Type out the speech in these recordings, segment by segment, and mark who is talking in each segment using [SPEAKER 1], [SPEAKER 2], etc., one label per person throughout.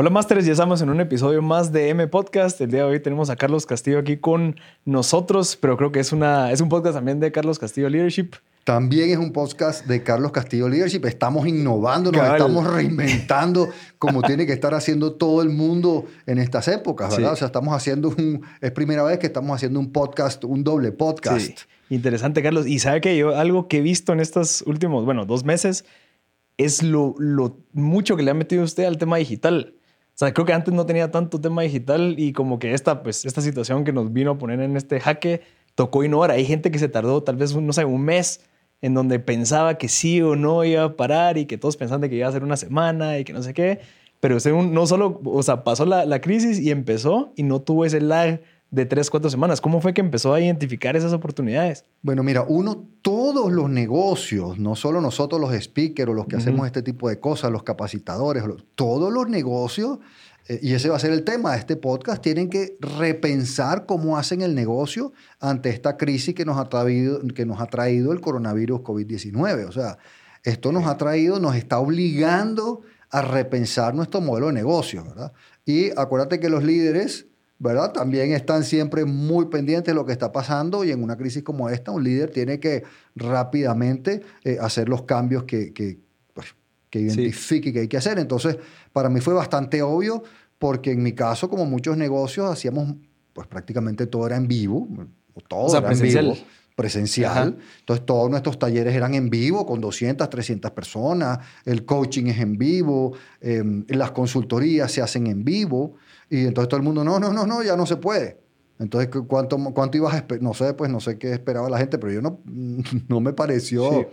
[SPEAKER 1] Hola Masters, ya estamos en un episodio más de M Podcast. El día de hoy tenemos a Carlos Castillo aquí con nosotros, pero creo que es, una, es un podcast también de Carlos Castillo Leadership.
[SPEAKER 2] También es un podcast de Carlos Castillo Leadership. Estamos innovando, nos estamos reinventando como tiene que estar haciendo todo el mundo en estas épocas, ¿verdad? O sea, estamos haciendo un... Es primera vez que estamos haciendo un podcast, un doble podcast. Sí.
[SPEAKER 1] Interesante, Carlos. Y sabe que yo algo que he visto en estos últimos, bueno, dos meses es lo, lo mucho que le ha metido usted al tema digital. O sea, creo que antes no tenía tanto tema digital y como que esta, pues, esta situación que nos vino a poner en este jaque tocó innovar. Hay gente que se tardó tal vez, no sé, un mes en donde pensaba que sí o no iba a parar y que todos pensaban que iba a ser una semana y que no sé qué. Pero usted no solo, o sea, pasó la, la crisis y empezó y no tuvo ese lag de tres, cuatro semanas. ¿Cómo fue que empezó a identificar esas oportunidades?
[SPEAKER 2] Bueno, mira, uno, todos los negocios, no solo nosotros los speakers o los que hacemos este tipo de cosas, los capacitadores, todos los negocios, eh, y ese va a ser el tema de este podcast, tienen que repensar cómo hacen el negocio ante esta crisis que nos ha traído, que nos ha traído el coronavirus COVID-19. O sea, esto nos ha traído, nos está obligando a repensar nuestro modelo de negocio, ¿verdad? Y acuérdate que los líderes ¿verdad? También están siempre muy pendientes de lo que está pasando y en una crisis como esta un líder tiene que rápidamente eh, hacer los cambios que, que, pues, que identifique que hay que hacer. Entonces, para mí fue bastante obvio porque en mi caso, como muchos negocios, hacíamos, pues prácticamente todo era en vivo, todo era presencial. en vivo presencial. Entonces, todos nuestros talleres eran en vivo, con 200, 300 personas. El coaching es en vivo. Em, las consultorías se hacen en vivo. Y entonces todo el mundo, no, no, no, no, ya no se puede. Entonces, ¿cuánto, cuánto ibas a esperar? No sé, pues no sé qué esperaba la gente, pero yo no, no me pareció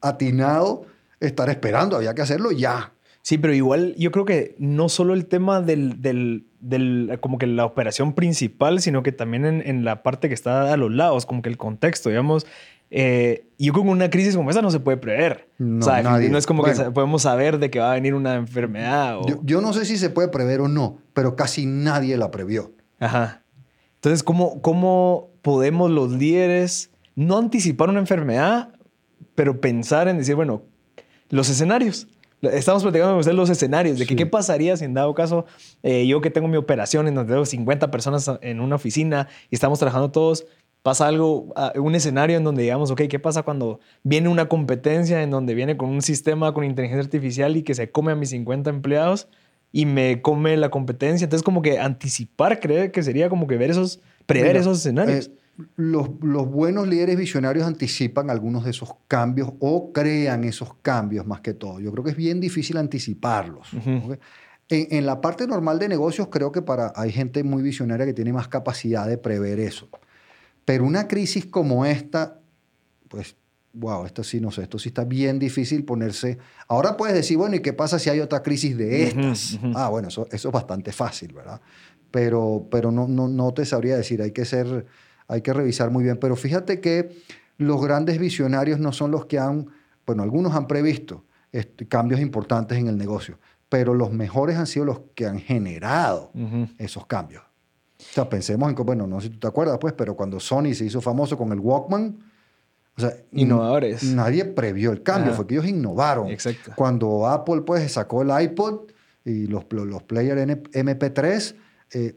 [SPEAKER 2] atinado estar esperando, había que hacerlo ya.
[SPEAKER 1] Sí, pero igual yo creo que no solo el tema del, del, del como que la operación principal, sino que también en, en, la parte que está a los lados, como que el contexto, digamos, eh, yo con una crisis como esa no se puede prever. No, no es como que podemos saber de que va a venir una enfermedad.
[SPEAKER 2] Yo, no sé si se puede prever o no, pero casi nadie la previó.
[SPEAKER 1] Ajá. Entonces, ¿cómo, ¿cómo podemos los líderes no anticipar una enfermedad, pero pensar en decir, bueno, los escenarios? Estamos platicando con los escenarios de que qué pasaría si en dado caso eh, yo que tengo mi operación en donde tengo 50 personas en una oficina y estamos trabajando todos, pasa algo, ah, un escenario en donde digamos, ok, ¿qué pasa cuando viene una competencia en donde viene con un sistema con inteligencia artificial y que se come a mis 50 empleados y me come la competencia? Entonces, como que anticipar, creo que sería como que ver esos, prever esos escenarios.
[SPEAKER 2] Eh, los, los, buenos líderes visionarios anticipan algunos de esos cambios o crean esos cambios más que todo. Yo creo que es bien difícil anticiparlos. en, en, la parte normal de negocios creo que para, hay gente muy visionaria que tiene más capacidad de prever eso. Pero una crisis como esta, pues, wow, esto sí, no sé, esto sí está bien difícil ponerse. Ahora puedes decir, bueno, ¿y qué pasa si hay otra crisis de estas? Ah, bueno, eso, eso es bastante fácil, ¿verdad? Pero, pero no, no, no te sabría decir, hay que ser, hay que revisar muy bien. Pero fíjate que los grandes visionarios no son los que han, bueno, algunos han previsto este, cambios importantes en el negocio, pero los mejores han sido los que han generado esos cambios. O sea, pensemos en que, bueno, no sé si tú te acuerdas, pues, pero cuando Sony se hizo famoso con el Walkman, o sea,
[SPEAKER 1] innovadores.
[SPEAKER 2] Nadie previó el cambio, fue que ellos innovaron. Exacto. Cuando Apple pues sacó el iPod y los, los players MP3, eh,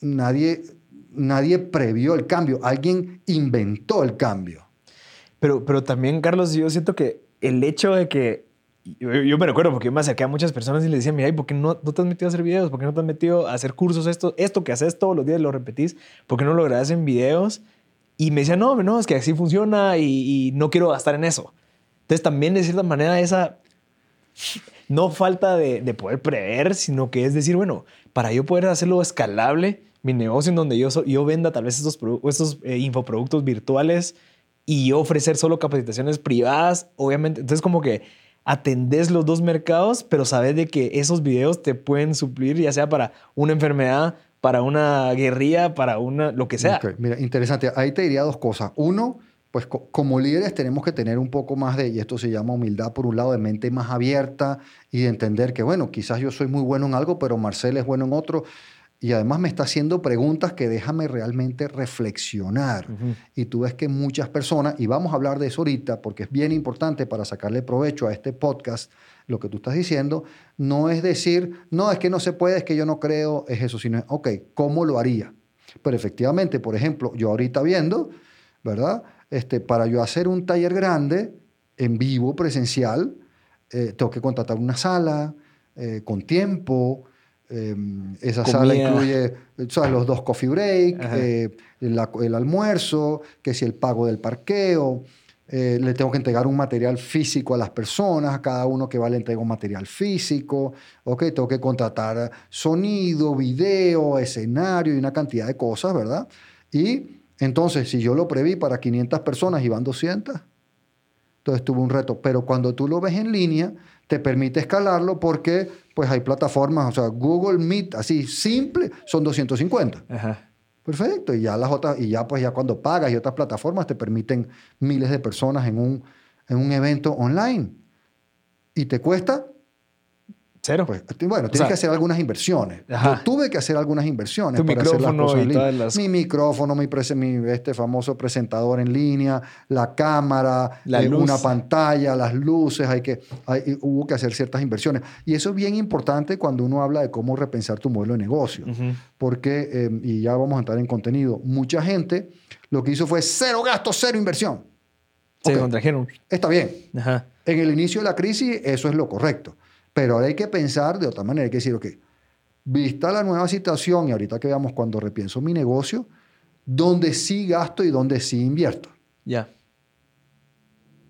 [SPEAKER 2] nadie, nadie previó el cambio, alguien inventó el cambio.
[SPEAKER 1] Pero, pero también, Carlos, yo siento que el hecho de que yo, me recuerdo porque yo me acerqué a muchas personas y les decía, mira, ¿por qué no, no, te has metido a hacer videos? ¿Por qué no te has metido a hacer cursos? Esto, esto que haces todos los días lo repetís, ¿por qué no lo grabas en videos? Y me decía, no, no, es que así funciona y, no quiero gastar en eso. Entonces también de cierta manera esa no falta de, de, poder prever, sino que es decir, bueno, para yo poder hacerlo escalable, mi negocio en donde yo, yo venda tal vez estos, estos eh, infoproductos virtuales y yo ofrecer solo capacitaciones privadas, obviamente, entonces como que atendés los dos mercados, pero sabes de que esos videos te pueden suplir ya sea para una enfermedad, para una guerrilla, para una, lo que sea.
[SPEAKER 2] Mira, interesante. Ahí te diría dos cosas. Uno, pues co- como líderes tenemos que tener un poco más de, y esto se llama humildad por un lado, de mente más abierta y de entender que, bueno, quizás yo soy muy bueno en algo, pero Marcel es bueno en otro. Y además me está haciendo preguntas que déjame realmente reflexionar. Y tú ves que muchas personas, y vamos a hablar de eso ahorita, porque es bien importante para sacarle provecho a este podcast, lo que tú estás diciendo, no es decir, no, es que no se puede, es que yo no creo, es eso, sino, ok, ¿cómo lo haría? Pero efectivamente, por ejemplo, yo ahorita viendo, ¿verdad? Este, para yo hacer un taller grande, en vivo, presencial, eh, tengo que contratar una sala eh, con tiempo. Eh, esa sala incluye ¿sabes? los dos coffee break, eh, la- el almuerzo, que si el pago del parqueo. eh, le tengo que entregar un material físico a las personas, a cada uno que va le entrego un material físico. Ok, tengo que contratar sonido, video, escenario y una cantidad de cosas, ¿verdad? Y entonces, si yo lo preví para 500 personas y van 200, entonces tuve un reto. Pero cuando tú lo ves en línea, te permite escalarlo porque pues hay plataformas, o sea, Google Meet, así simple, son 250.
[SPEAKER 1] Ajá.
[SPEAKER 2] Perfecto. Y ya las otras, y ya pues ya cuando pagas y otras plataformas te permiten miles de personas en un, en un evento online. Y te cuesta
[SPEAKER 1] Cero.
[SPEAKER 2] pues, bueno,
[SPEAKER 1] O
[SPEAKER 2] tienes
[SPEAKER 1] sea,
[SPEAKER 2] que hacer algunas inversiones.
[SPEAKER 1] Ajá.
[SPEAKER 2] Yo tuve que hacer algunas inversiones
[SPEAKER 1] Tu
[SPEAKER 2] para hacer las cosas en línea.
[SPEAKER 1] las-
[SPEAKER 2] Mi micrófono, mi, este famoso presentador en línea, la cámara,
[SPEAKER 1] La
[SPEAKER 2] eh, una pantalla, las luces, hay que, hay- hubo que hacer ciertas inversiones. Y eso es bien importante cuando uno habla de cómo repensar tu modelo de negocio. Porque, eh, y ya vamos a entrar en contenido, mucha gente lo que hizo fue cero gasto, cero inversión.
[SPEAKER 1] Se contrajeron.
[SPEAKER 2] Está bien,
[SPEAKER 1] Ajá.
[SPEAKER 2] en el inicio de la crisis, eso es lo correcto. Pero ahora hay que pensar de otra manera. Hay que decir, ok, vista la nueva situación y ahorita que veamos cuando repienso mi negocio, dónde sí gasto y dónde sí invierto.
[SPEAKER 1] Ya.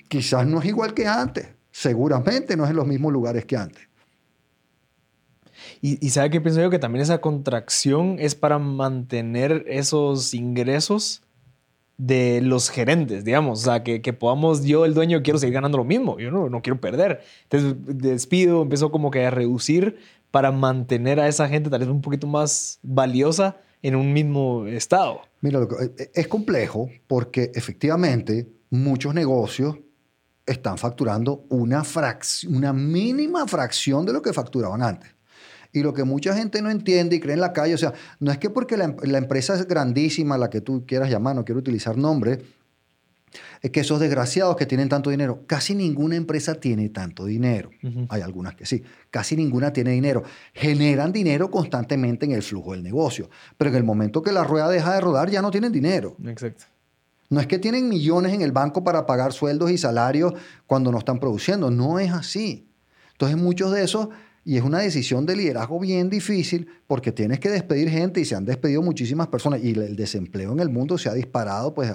[SPEAKER 2] Quizás no es igual que antes. Seguramente no es en los mismos lugares que antes.
[SPEAKER 1] Y, y ¿sabe qué pienso yo? Que también esa contracción es para mantener esos ingresos de los gerentes, digamos. O sea, que, que podamos, yo, el dueño, quiero seguir ganando lo mismo. Yo no, no quiero perder. Entonces, despido, empezó como que a reducir para mantener a esa gente tal vez un poquito más valiosa en un mismo estado.
[SPEAKER 2] Mira, que- eh, es complejo porque efectivamente muchos negocios están facturando una, frac- una mínima fracción de lo que facturaban antes. Y lo que mucha gente no entiende y cree en la calle, o sea, no es que porque la, em- la empresa es grandísima, la que tú quieras llamar, no quiero utilizar nombre, es que esos desgraciados que tienen tanto dinero, casi ninguna empresa tiene tanto dinero. Hay algunas que sí, casi ninguna tiene dinero. Generan dinero constantemente en el flujo del negocio, pero en el momento que la rueda deja de rodar ya no tienen dinero.
[SPEAKER 1] Exacto.
[SPEAKER 2] No es que tienen millones en el banco para pagar sueldos y salarios cuando no están produciendo, no es así. Entonces muchos de esos, y es una decisión de liderazgo bien difícil porque tienes que despedir gente y se han despedido muchísimas personas y el desempleo en el mundo se ha disparado pues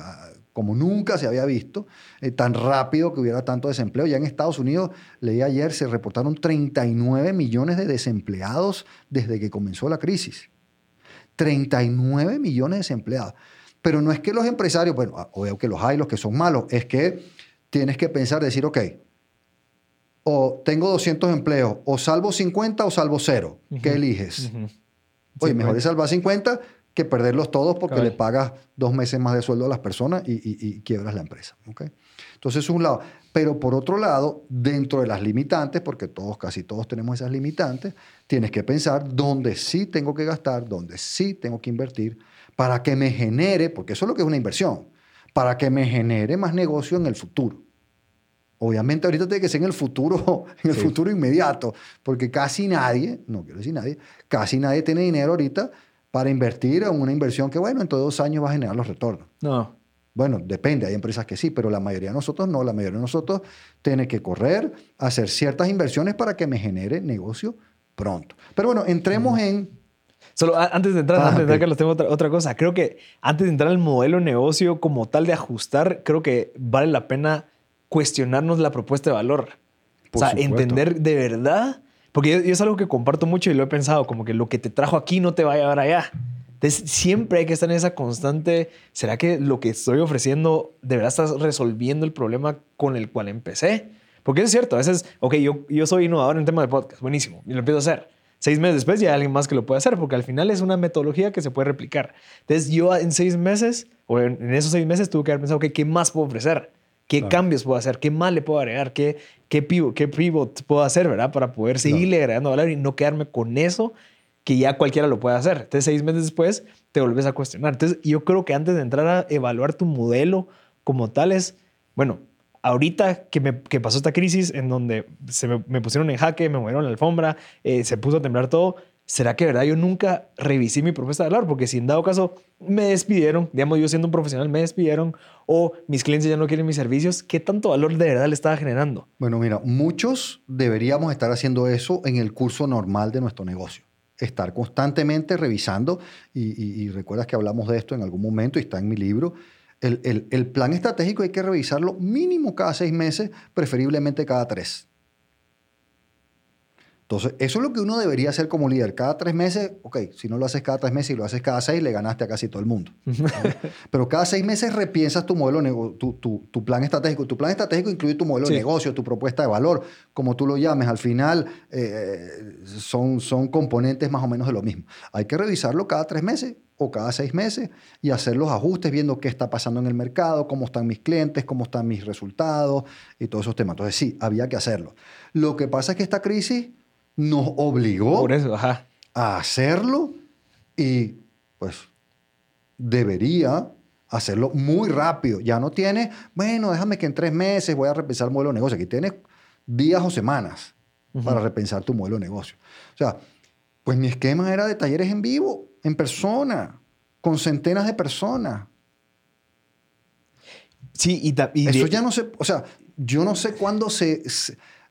[SPEAKER 2] como nunca se había visto, eh, tan rápido que hubiera tanto desempleo. Ya en Estados Unidos, leí ayer, se reportaron 39 millones de desempleados desde que comenzó la crisis. 39 millones de desempleados. Pero no es que los empresarios, bueno, ah, obvio que los hay, los que son malos, es que tienes que pensar, decir, ok, o tengo 200 empleos, o salvo 50 o salvo cero. ¿Qué
[SPEAKER 1] Ujú.
[SPEAKER 2] eliges?
[SPEAKER 1] Ujú.
[SPEAKER 2] Oye, mejor
[SPEAKER 1] pues.
[SPEAKER 2] es salvar 50 que perderlos todos porque
[SPEAKER 1] Cabal.
[SPEAKER 2] le pagas dos meses más de sueldo a las personas y, y- y quiebras la empresa. ¿ok? Entonces, es un lado. Pero por otro lado, dentro de las limitantes, porque todos, casi todos tenemos esas limitantes, tienes que pensar dónde sí tengo que gastar, dónde sí tengo que invertir para que me genere, porque eso es lo que es una inversión, para que me genere más negocio en el futuro. Obviamente ahorita tiene que ser en el futuro, en el
[SPEAKER 1] Sí.
[SPEAKER 2] futuro inmediato, porque casi nadie, no quiero decir nadie, casi nadie tiene dinero ahorita para invertir en una inversión que, bueno, en todos dos años va a generar los retornos.
[SPEAKER 1] No.
[SPEAKER 2] Bueno, depende, hay empresas que sí, pero la mayoría de nosotros no, la mayoría de nosotros tiene que correr, hacer ciertas inversiones para que me genere negocio pronto. Pero bueno, entremos en...
[SPEAKER 1] Solo antes de entrar,
[SPEAKER 2] Ah,
[SPEAKER 1] antes de entrar. Carlos, tengo otra, otra cosa. Creo que antes de entrar al modelo de negocio como tal de ajustar, creo que vale la pena cuestionarnos la propuesta de valor.
[SPEAKER 2] Por
[SPEAKER 1] o sea,
[SPEAKER 2] supuesto.
[SPEAKER 1] entender de verdad, porque yo, es algo que comparto mucho y lo he pensado, como que lo que te trajo aquí no te va a llevar allá. Entonces, siempre hay que estar en esa constante, ¿será que lo que estoy ofreciendo de verdad estás resolviendo el problema con el cual empecé? Porque es cierto, a veces, ok, yo, yo soy innovador en tema de podcast, buenísimo, y lo empiezo a hacer. Seis meses después ya hay alguien más que lo puede hacer, porque al final es una metodología que se puede replicar. Entonces yo en seis meses, o en, esos seis meses, tuve que haber pensado, okay, ¿qué más puedo ofrecer? ¿Qué cambios puedo hacer? ¿Qué más le puedo agregar? ¿Qué, qué, pivot, ¿Qué pivot puedo hacer, verdad? Para poder seguirle agregando valor y no quedarme con eso que ya cualquiera lo puede hacer. Entonces, seis meses después, te volvés a cuestionar. Entonces, yo creo que antes de entrar a evaluar tu modelo como tal es, bueno, ahorita que, me, que pasó esta crisis en donde se me, pusieron en jaque, me movieron la alfombra, eh, se puso a temblar todo, ¿será que verdad yo nunca revisé mi propuesta de valor? Porque si en dado caso me despidieron, digamos yo siendo un profesional me despidieron o mis clientes ya no quieren mis servicios, ¿qué tanto valor de verdad le estaba generando?
[SPEAKER 2] Bueno, mira, muchos deberíamos estar haciendo eso en el curso normal de nuestro negocio. Estar constantemente revisando, y, recuerdas que hablamos de esto en algún momento y está en mi libro, el, el, plan estratégico hay que revisarlo mínimo cada seis meses, preferiblemente cada tres. Entonces, eso es lo que uno debería hacer como líder. Cada tres meses, ok, si no lo haces cada tres meses y lo haces cada seis, le ganaste a casi todo el mundo. Pero cada seis meses repiensas tu modelo, tu, tu, tu, plan estratégico. Tu plan estratégico incluye tu modelo de negocio, tu propuesta de valor, como tú lo llames. Al final, eh, son, son componentes más o menos de lo mismo. Hay que revisarlo cada tres meses o cada seis meses y hacer los ajustes viendo qué está pasando en el mercado, cómo están mis clientes, cómo están mis resultados y todos esos temas. Entonces, sí, había que hacerlo. Lo que pasa es que esta crisis nos obligó a hacerlo y pues debería hacerlo muy rápido. Ya no tiene, bueno, déjame que en tres meses voy a repensar el modelo de negocio. Aquí tienes días o semanas para repensar tu modelo de negocio. O sea, pues mi esquema era de talleres en vivo, en persona, con centenas de personas.
[SPEAKER 1] Sí, y, y
[SPEAKER 2] Eso ya no sé, o sea, yo no sé cuándo se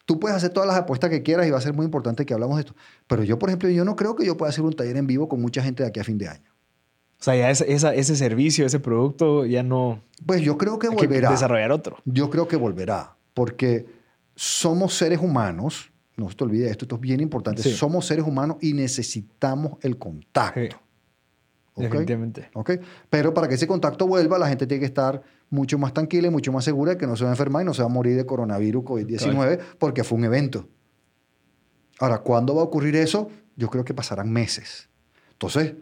[SPEAKER 2] Tú puedes hacer todas las apuestas que quieras y va a ser muy importante que hablamos de esto. Pero yo, por ejemplo, yo no creo que yo pueda hacer un taller en vivo con mucha gente de aquí a fin de año.
[SPEAKER 1] O sea, ya ese, ese servicio, ese producto ya no...
[SPEAKER 2] Pues yo creo que volverá.
[SPEAKER 1] Que desarrollar otro.
[SPEAKER 2] Yo creo que volverá, porque somos seres humanos, no se te olvide esto, esto es bien importante, somos seres humanos y necesitamos el contacto.
[SPEAKER 1] Definitivamente.
[SPEAKER 2] ¿Okay? Pero para que ese contacto vuelva, la gente tiene que estar mucho más tranquila y mucho más segura de que no se va a enfermar y no se va a morir de coronavirus COVID-19 porque fue un evento. Ahora, ¿cuándo va a ocurrir eso? Yo creo que pasarán meses. Entonces,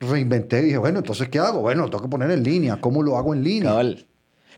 [SPEAKER 2] reinventé y dije, bueno, entonces, ¿qué hago? Bueno, tengo que poner en línea. ¿Cómo lo hago en línea?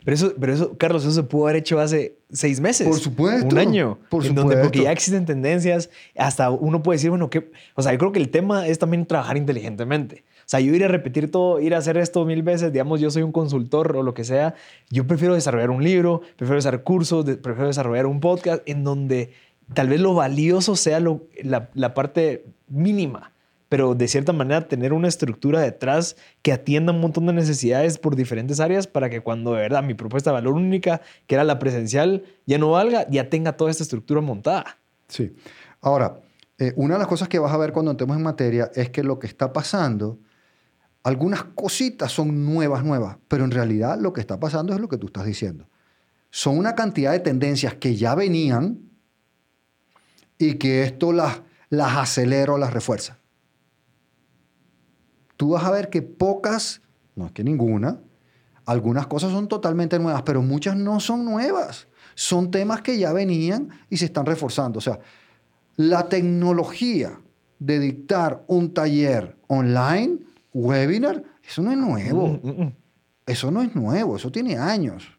[SPEAKER 1] Pero eso, pero eso, Carlos, eso se pudo haber hecho hace seis meses.
[SPEAKER 2] Por supuesto.
[SPEAKER 1] Un año.
[SPEAKER 2] Por
[SPEAKER 1] en Donde, porque ya existen tendencias. Hasta uno puede decir, bueno, que. O sea, yo creo que el tema es también trabajar inteligentemente. Sea, yo ir a repetir todo, ir a hacer esto mil veces, digamos, yo soy un consultor o lo que sea. Yo prefiero desarrollar un libro, prefiero desarrollar cursos, prefiero desarrollar un podcast en donde tal vez lo valioso sea lo, la, la parte mínima pero de cierta manera tener una estructura detrás que atienda un montón de necesidades por diferentes áreas para que cuando de verdad mi propuesta de valor única, que era la presencial, ya no valga, ya tenga toda esta estructura montada.
[SPEAKER 2] Sí. Ahora, eh, una de las cosas que vas a ver cuando entremos en materia es que lo que está pasando, algunas cositas son nuevas, nuevas, pero en realidad lo que está pasando es lo que tú estás diciendo. Son una cantidad de tendencias que ya venían y que esto las, las acelera o las refuerza tú vas a ver que pocas, no es que ninguna, algunas cosas son totalmente nuevas, pero muchas no son nuevas. Son temas que ya venían y se están reforzando. O sea, la tecnología de dictar un taller online, webinar, eso no es nuevo. Mm, mm, mm. Eso no es nuevo, eso tiene años.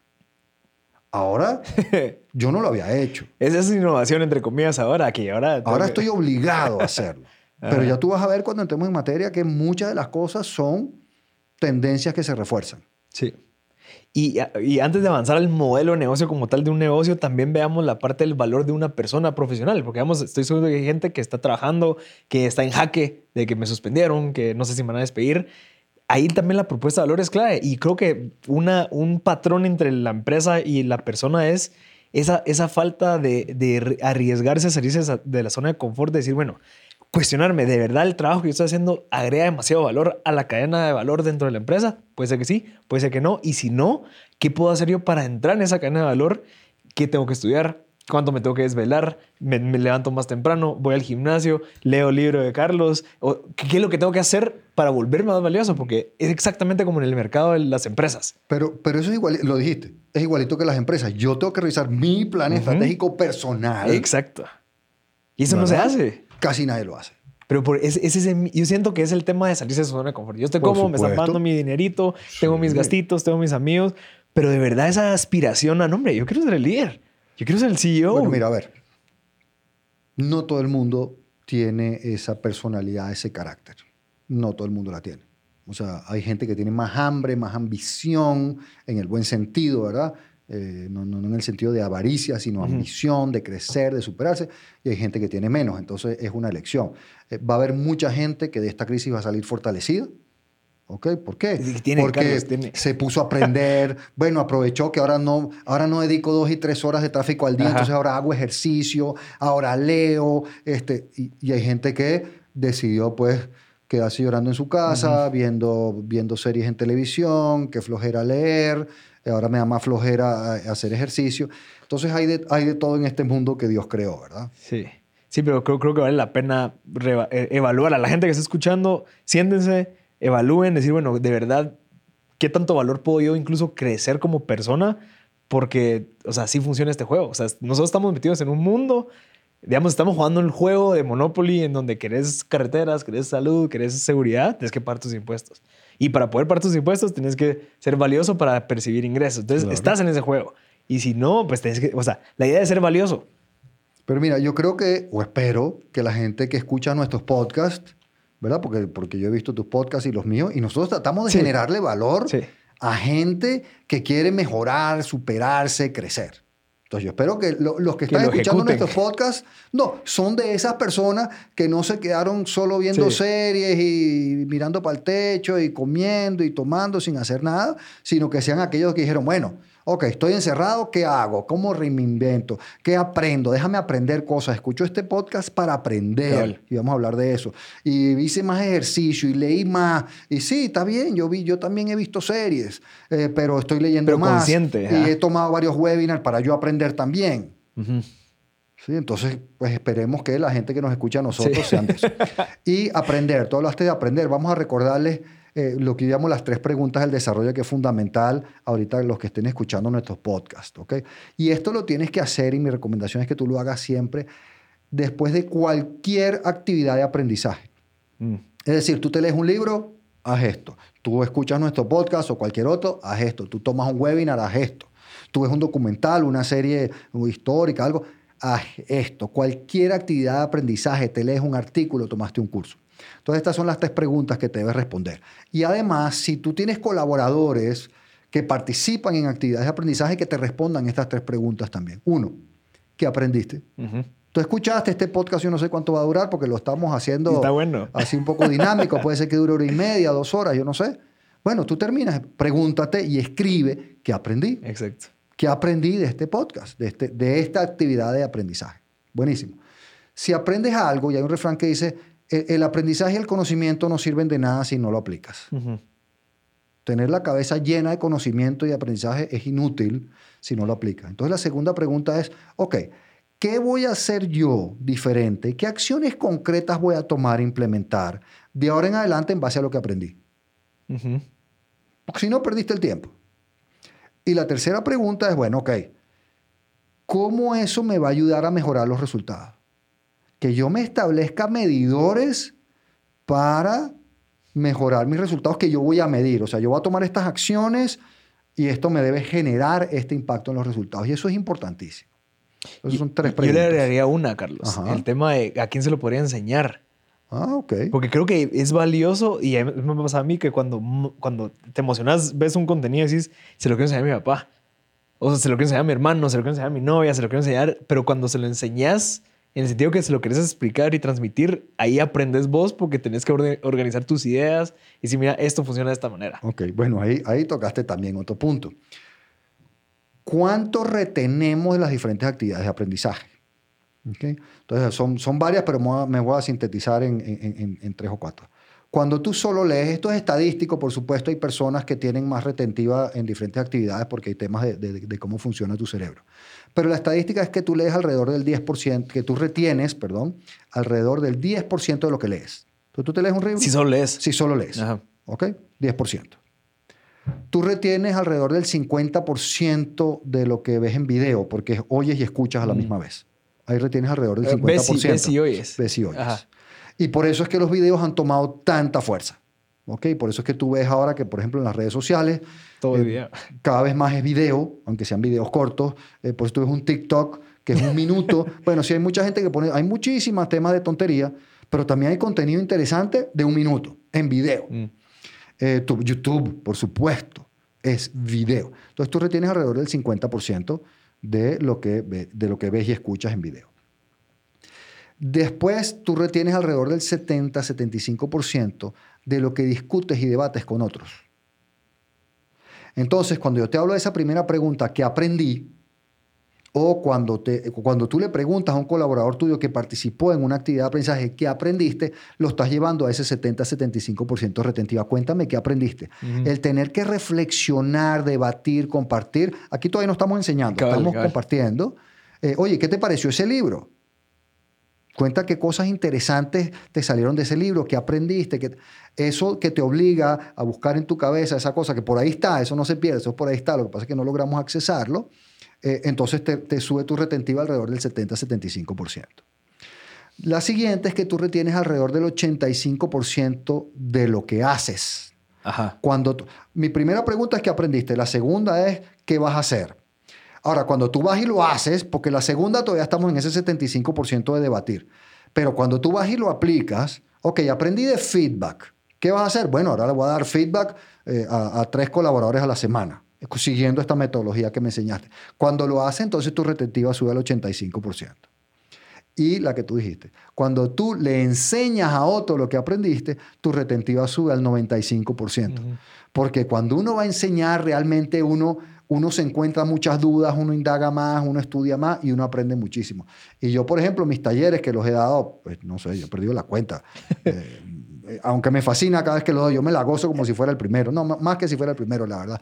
[SPEAKER 2] Ahora, yo no lo había hecho.
[SPEAKER 1] Esa es innovación, entre comillas, ahora, que ahora...
[SPEAKER 2] Ahora estoy obligado a hacerlo. Pero ya tú vas a ver cuando entremos en materia que muchas de las cosas son tendencias que se refuerzan.
[SPEAKER 1] Sí. Y, y, antes de avanzar al modelo de negocio como tal de un negocio, también veamos la parte del valor de una persona profesional, porque vamos, estoy seguro que hay gente que está trabajando, que está en jaque, de que me suspendieron, que no sé si me van a despedir. Ahí también la propuesta de valor es clave y creo que una, un patrón entre la empresa y la persona es esa, esa falta de, de arriesgarse a salirse de la zona de confort, de decir, bueno, cuestionarme, ¿de verdad el trabajo que yo estoy haciendo agrega demasiado valor a la cadena de valor dentro de la empresa? Puede ser que sí, puede ser que no. Y si no, ¿qué puedo hacer yo para entrar en esa cadena de valor? ¿Qué tengo que estudiar? ¿Cuánto me tengo que desvelar? ¿Me, levanto más temprano? ¿Voy al gimnasio? ¿Leo el libro de Carlos? ¿O ¿Qué es lo que tengo que hacer para volverme más valioso? Porque es exactamente como en el mercado de las empresas.
[SPEAKER 2] Pero, pero eso es igual, lo dijiste, es igualito que las empresas. Yo tengo que revisar mi plan estratégico personal.
[SPEAKER 1] Exacto. Y eso no se hace.
[SPEAKER 2] Casi nadie lo hace.
[SPEAKER 1] Pero por ese, ese, yo siento que es el tema de salirse de su zona de confort. Yo estoy como, me pagando mi dinerito, tengo mis gastitos, tengo mis amigos, pero de verdad esa aspiración a, nombre, yo quiero ser el líder, yo quiero ser el CEO.
[SPEAKER 2] Bueno, mira, a ver, no todo el mundo tiene esa personalidad, ese carácter. No todo el mundo la tiene. O sea, hay gente que tiene más hambre, más ambición, en el buen sentido, ¿verdad? Eh, no, no, en el sentido de avaricia, sino ambición, de crecer, de superarse, y hay gente que tiene menos, entonces es una elección. Eh, va a haber mucha gente que de esta crisis va a salir fortalecida. ¿Ok? ¿Por qué? Porque se puso a aprender, bueno, aprovechó que ahora no, ahora no dedico dos y tres horas de tráfico al día, entonces ahora hago ejercicio, ahora leo, este, y, y hay gente que decidió pues quedarse llorando en su casa, viendo, viendo series en televisión, que flojera leer, ahora me da más flojera hacer ejercicio. Entonces hay de, hay de todo en este mundo que Dios creó, ¿verdad?
[SPEAKER 1] Sí. Sí, pero creo, creo que vale la pena e, evaluar a la gente que está escuchando, siéntense, evalúen, decir, bueno, de verdad, ¿qué tanto valor puedo yo incluso crecer como persona? Porque, o sea, así funciona este juego. O sea, nosotros estamos metidos en un mundo digamos, estamos jugando el juego de Monopoly en donde querés carreteras, querés salud, querés seguridad, tienes que pagar tus impuestos. Y para poder pagar tus impuestos tienes que ser valioso para percibir ingresos. Entonces, estás en ese juego. Y si no, pues tienes que, o sea, la idea de ser valioso.
[SPEAKER 2] Pero mira, yo creo que, o espero, que la gente que escucha nuestros podcasts, ¿verdad? Porque, porque yo he visto tus podcasts y los míos, y nosotros tratamos de generarle valor a gente que quiere mejorar, superarse, crecer. Entonces yo espero que los que, están escuchando nuestros podcasts, no, son de esas personas que no se quedaron solo viendo series y mirando para el techo y comiendo y tomando sin hacer nada, sino que sean aquellos que dijeron, bueno, Ok, estoy encerrado, ¿qué hago? ¿Cómo reinvento? ¿Qué aprendo? Déjame aprender cosas. Escucho este podcast para aprender y vamos a hablar de eso. Y hice más ejercicio y leí más. Y sí, está bien, yo, vi, yo también he visto series, eh, pero estoy leyendo pero más. Consciente, y he tomado varios webinars para yo aprender también. Sí, entonces, pues esperemos que la gente que nos escucha a nosotros sean de eso. Y aprender, todo lo de aprender. Vamos a recordarles eh, lo que llamo las tres preguntas del desarrollo, que es fundamental ahorita los que estén escuchando nuestros podcasts. ¿okay? Y esto lo tienes que hacer, y mi recomendación es que tú lo hagas siempre después de cualquier actividad de aprendizaje. Mm. Es decir, tú te lees un libro, haz esto. Tú escuchas nuestro podcast o cualquier otro, haz esto. Tú tomas un webinar, haz esto. Tú ves un documental, una serie histórica, algo, haz esto. Cualquier actividad de aprendizaje, te lees un artículo, tomaste un curso. Entonces, estas son las tres preguntas que te debes responder. Y además, si tú tienes colaboradores que participan en actividades de aprendizaje, que te respondan estas tres preguntas también. Uno, ¿qué aprendiste? Tú escuchaste este podcast, yo no sé cuánto va a durar porque lo estamos haciendo
[SPEAKER 1] Está bueno.
[SPEAKER 2] así un poco dinámico. Puede ser que dure hora y media, dos horas, yo no sé. Bueno, tú terminas, pregúntate y escribe qué aprendí.
[SPEAKER 1] Exacto.
[SPEAKER 2] ¿Qué aprendí de este podcast, de, este, de esta actividad de aprendizaje? Buenísimo. Si aprendes algo, y hay un refrán que dice, el, aprendizaje y el conocimiento no sirven de nada si no lo aplicas. Tener la cabeza llena de conocimiento y aprendizaje es inútil si no lo aplicas. Entonces la segunda pregunta es, ok, ¿qué voy a hacer yo diferente? ¿Qué acciones concretas voy a tomar e implementar de ahora en adelante en base a lo que aprendí? Porque si no, perdiste el tiempo. Y la tercera pregunta es, bueno, ok, ¿cómo eso me va a ayudar a mejorar los resultados? Que yo me establezca medidores para mejorar mis resultados que yo voy a medir. O sea, yo voy a tomar estas acciones y esto me debe generar este impacto en los resultados. Y eso es importantísimo. Entonces son tres preguntas.
[SPEAKER 1] Yo le agregaría una, Carlos. El tema de a quién se lo podría enseñar.
[SPEAKER 2] Ah, ok.
[SPEAKER 1] Porque creo que es valioso y me pasa a mí que cuando, cuando te emocionas, ves un contenido y dices, se lo quiero enseñar a mi papá. O sea, se lo quiero enseñar a mi hermano, se lo quiero enseñar a mi novia, se lo quiero enseñar. Pero cuando se lo enseñas en el sentido que se lo querés explicar y transmitir, ahí aprendes vos porque tenés que organizar tus ideas y decir, mira, esto funciona de esta manera.
[SPEAKER 2] Ok, bueno, ahí, ahí tocaste también otro punto. ¿Cuánto retenemos de las diferentes actividades de aprendizaje? Okay. Entonces, son, son varias, pero me voy a sintetizar en, en, en tres o cuatro. Cuando tú solo lees, esto es estadístico, por supuesto, hay personas que tienen más retentiva en diferentes actividades porque hay temas de, de, cómo funciona tu cerebro. Pero la estadística es que tú lees alrededor del 10%, que tú retienes, perdón, alrededor del 10% de lo que lees. Entonces, tú te lees un libro.
[SPEAKER 1] Si solo lees.
[SPEAKER 2] Si solo lees. Ajá. ¿Ok? 10%. Tú retienes alrededor del 50% de lo que ves en video porque oyes y escuchas a la mm. misma vez. Ahí retienes alrededor del 50%.
[SPEAKER 1] Ves y, ves y oyes.
[SPEAKER 2] Ves y oyes.
[SPEAKER 1] Ajá.
[SPEAKER 2] Y por eso es que los videos han tomado tanta fuerza. ¿Ok? Por eso es que tú ves ahora que, por ejemplo, en las redes sociales,
[SPEAKER 1] Todo el
[SPEAKER 2] eh, cada vez más es video, aunque sean videos cortos. Eh, por eso tú ves un TikTok que es un minuto. bueno, sí hay mucha gente que pone, hay muchísimas temas de tontería, pero también hay contenido interesante de un minuto en video.
[SPEAKER 1] Mm.
[SPEAKER 2] Eh, tu- YouTube, por supuesto, es video. Entonces tú retienes alrededor del 50% de lo, que ve- de lo que ves y escuchas en video. Después tú retienes alrededor del 70-75% de lo que discutes y debates con otros. Entonces, cuando yo te hablo de esa primera pregunta, ¿qué aprendí? O cuando, te, cuando tú le preguntas a un colaborador tuyo que participó en una actividad de aprendizaje, ¿qué aprendiste? Lo estás llevando a ese 70-75% retentiva. Cuéntame qué aprendiste. El tener que reflexionar, debatir, compartir. Aquí todavía no estamos enseñando, estamos compartiendo. Eh, Oye, ¿qué te pareció ese libro? Cuenta qué cosas interesantes te salieron de ese libro, qué aprendiste, que eso que te obliga a buscar en tu cabeza esa cosa que por ahí está, eso no se pierde, eso por ahí está, lo que pasa es que no logramos accesarlo, eh, entonces te, te sube tu retentiva alrededor del 70-75%. La siguiente es que tú retienes alrededor del 85% de lo que haces.
[SPEAKER 1] Ajá.
[SPEAKER 2] Cuando mi primera pregunta es qué aprendiste, la segunda es qué vas a hacer. Ahora, cuando tú vas y lo haces, porque la segunda todavía estamos en ese 75% de debatir, pero cuando tú vas y lo aplicas, ok, aprendí de feedback. ¿Qué vas a hacer? Bueno, ahora le voy a dar feedback eh, a, a tres colaboradores a la semana, siguiendo esta metodología que me enseñaste. Cuando lo haces, entonces tu retentiva sube al 85%. Y la que tú dijiste, cuando tú le enseñas a otro lo que aprendiste, tu retentiva sube al 95%.
[SPEAKER 1] Ujú.
[SPEAKER 2] Porque cuando uno va a enseñar, realmente uno, uno se encuentra muchas dudas, uno indaga más, uno estudia más y uno aprende muchísimo. Y yo, por ejemplo, mis talleres que los he dado, pues no sé, yo he perdido la cuenta. Eh, eh, aunque me fascina cada vez que lo doy, yo me la gozo como si fuera el primero. No, más que si fuera el primero, la verdad.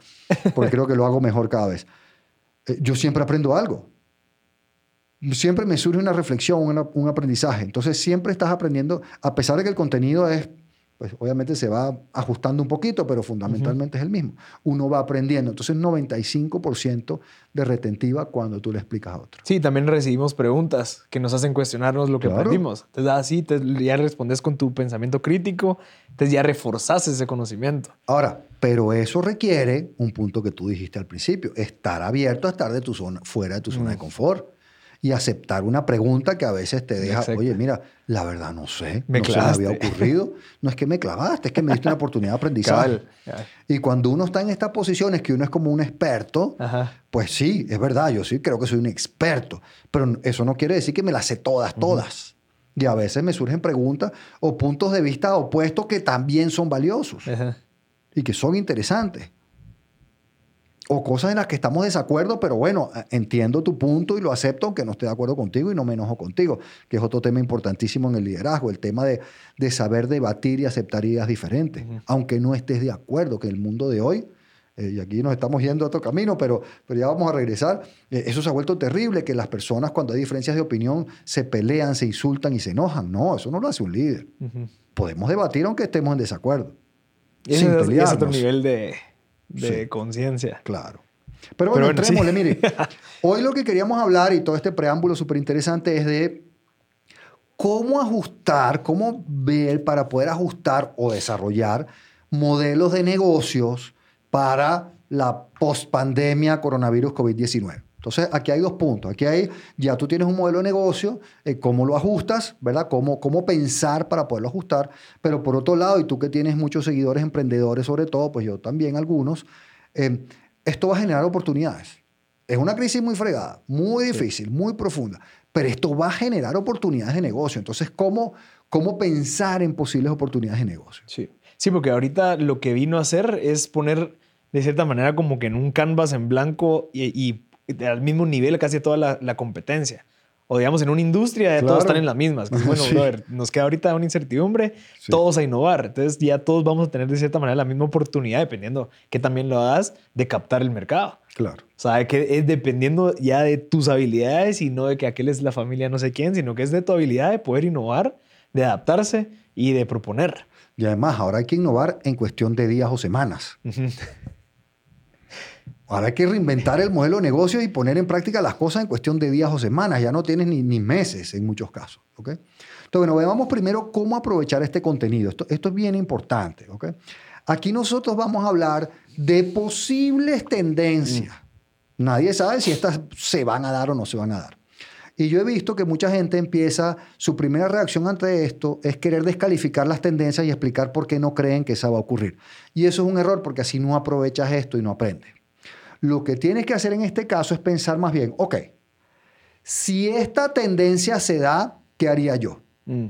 [SPEAKER 2] Porque creo que lo hago mejor cada vez. Eh, yo siempre aprendo algo. Siempre me surge una reflexión, una- un aprendizaje. Entonces siempre estás aprendiendo, a pesar de que el contenido es, pues obviamente se va ajustando un poquito, pero fundamentalmente es el mismo. Uno va aprendiendo. Entonces 95% de retentiva cuando tú le explicas a otro.
[SPEAKER 1] Sí, también recibimos preguntas que nos hacen cuestionarnos lo que
[SPEAKER 2] Claro.
[SPEAKER 1] aprendimos. Entonces, así te, ya respondes con tu pensamiento crítico, entonces ya reforzas ese conocimiento.
[SPEAKER 2] Ahora, pero eso requiere un punto que tú dijiste al principio, estar abierto a estar de tu zona, fuera de tu zona de confort y aceptar una pregunta que a veces te deja,
[SPEAKER 1] Exacto.
[SPEAKER 2] oye, mira, la verdad no sé,
[SPEAKER 1] Me
[SPEAKER 2] no se me había ocurrido. No es que me clavaste, es que me diste una oportunidad de aprendizaje. Y cuando uno está en estas posiciones que uno es como un experto,
[SPEAKER 1] Ajá.
[SPEAKER 2] pues sí, es verdad, yo sí creo que soy un experto, pero eso no quiere decir que me las sé todas, todas. Y a veces me surgen preguntas o puntos de vista opuestos que también son valiosos
[SPEAKER 1] Ajá.
[SPEAKER 2] y que son interesantes. O cosas en las que estamos de desacuerdo, pero bueno, a- entiendo tu punto y lo acepto aunque no esté de acuerdo contigo y no me enojo contigo, que es otro tema importantísimo en el liderazgo, el tema de, de saber debatir y aceptar ideas diferentes, aunque no estés de acuerdo, que el mundo de hoy, eh, y aquí nos estamos yendo a otro camino, pero, pero ya vamos a regresar, eh, eso se ha vuelto terrible, que las personas cuando hay diferencias de opinión se pelean, se insultan y se enojan. No, eso no lo hace un líder. Podemos debatir aunque estemos en desacuerdo.
[SPEAKER 1] Y
[SPEAKER 2] sin
[SPEAKER 1] ese es, y es otro nivel de, de
[SPEAKER 2] Sí.
[SPEAKER 1] conciencia.
[SPEAKER 2] Claro. Pero bueno,
[SPEAKER 1] Pero bueno, sí.
[SPEAKER 2] entrémosle, mire. Hoy lo que queríamos hablar y todo este preámbulo súper interesante es de cómo ajustar, cómo ver para poder ajustar o desarrollar modelos de negocios para la pospandemia coronavirus COVID-19. Entonces, aquí hay dos puntos. Aquí hay, ya tú tienes un modelo de negocio, eh, cómo lo ajustas, ¿verdad? Cómo, cómo pensar para poderlo ajustar. Pero por otro lado, y tú que tienes muchos seguidores emprendedores sobre todo, pues yo también algunos, eh, esto va a generar oportunidades. Es una crisis muy fregada, muy difícil, muy profunda, pero esto va a generar oportunidades de negocio. Entonces, ¿cómo, cómo pensar en posibles oportunidades de negocio?
[SPEAKER 1] Sí. Sí, porque ahorita lo que vino a hacer es poner de cierta manera como que en un canvas en blanco y, y al mismo nivel casi toda la, la competencia. O digamos en una industria ya
[SPEAKER 2] Claro.
[SPEAKER 1] todos están en las mismas. Que es, bueno,
[SPEAKER 2] Sí.
[SPEAKER 1] brother, nos queda ahorita una incertidumbre,
[SPEAKER 2] Sí.
[SPEAKER 1] todos a innovar. Entonces ya todos vamos a tener de cierta manera la misma oportunidad dependiendo que también lo hagas de captar el mercado.
[SPEAKER 2] Claro.
[SPEAKER 1] O sea, que es dependiendo ya de tus habilidades y no de que aquel es la familia no sé quién, sino que es de tu habilidad de poder innovar, de adaptarse y de proponer.
[SPEAKER 2] Y además, ahora hay que innovar en cuestión de días o semanas.
[SPEAKER 1] Ujú.
[SPEAKER 2] Ahora hay que reinventar el modelo de negocio y poner en práctica las cosas en cuestión de días o semanas. Ya no tienes ni, ni meses en muchos casos. ¿okay? Entonces, bueno, veamos primero cómo aprovechar este contenido. Esto, esto es bien importante. ¿okay? Aquí nosotros vamos a hablar de posibles tendencias. Nadie sabe si estas se van a dar o no se van a dar. Y yo he visto que mucha gente empieza, su primera reacción ante esto es querer descalificar las tendencias y explicar por qué no creen que esa va a ocurrir. Y eso es un error porque así no aprovechas esto y no aprendes. Lo que tienes que hacer en este caso es pensar más bien, ok, si esta tendencia se da, ¿qué haría yo? Mm.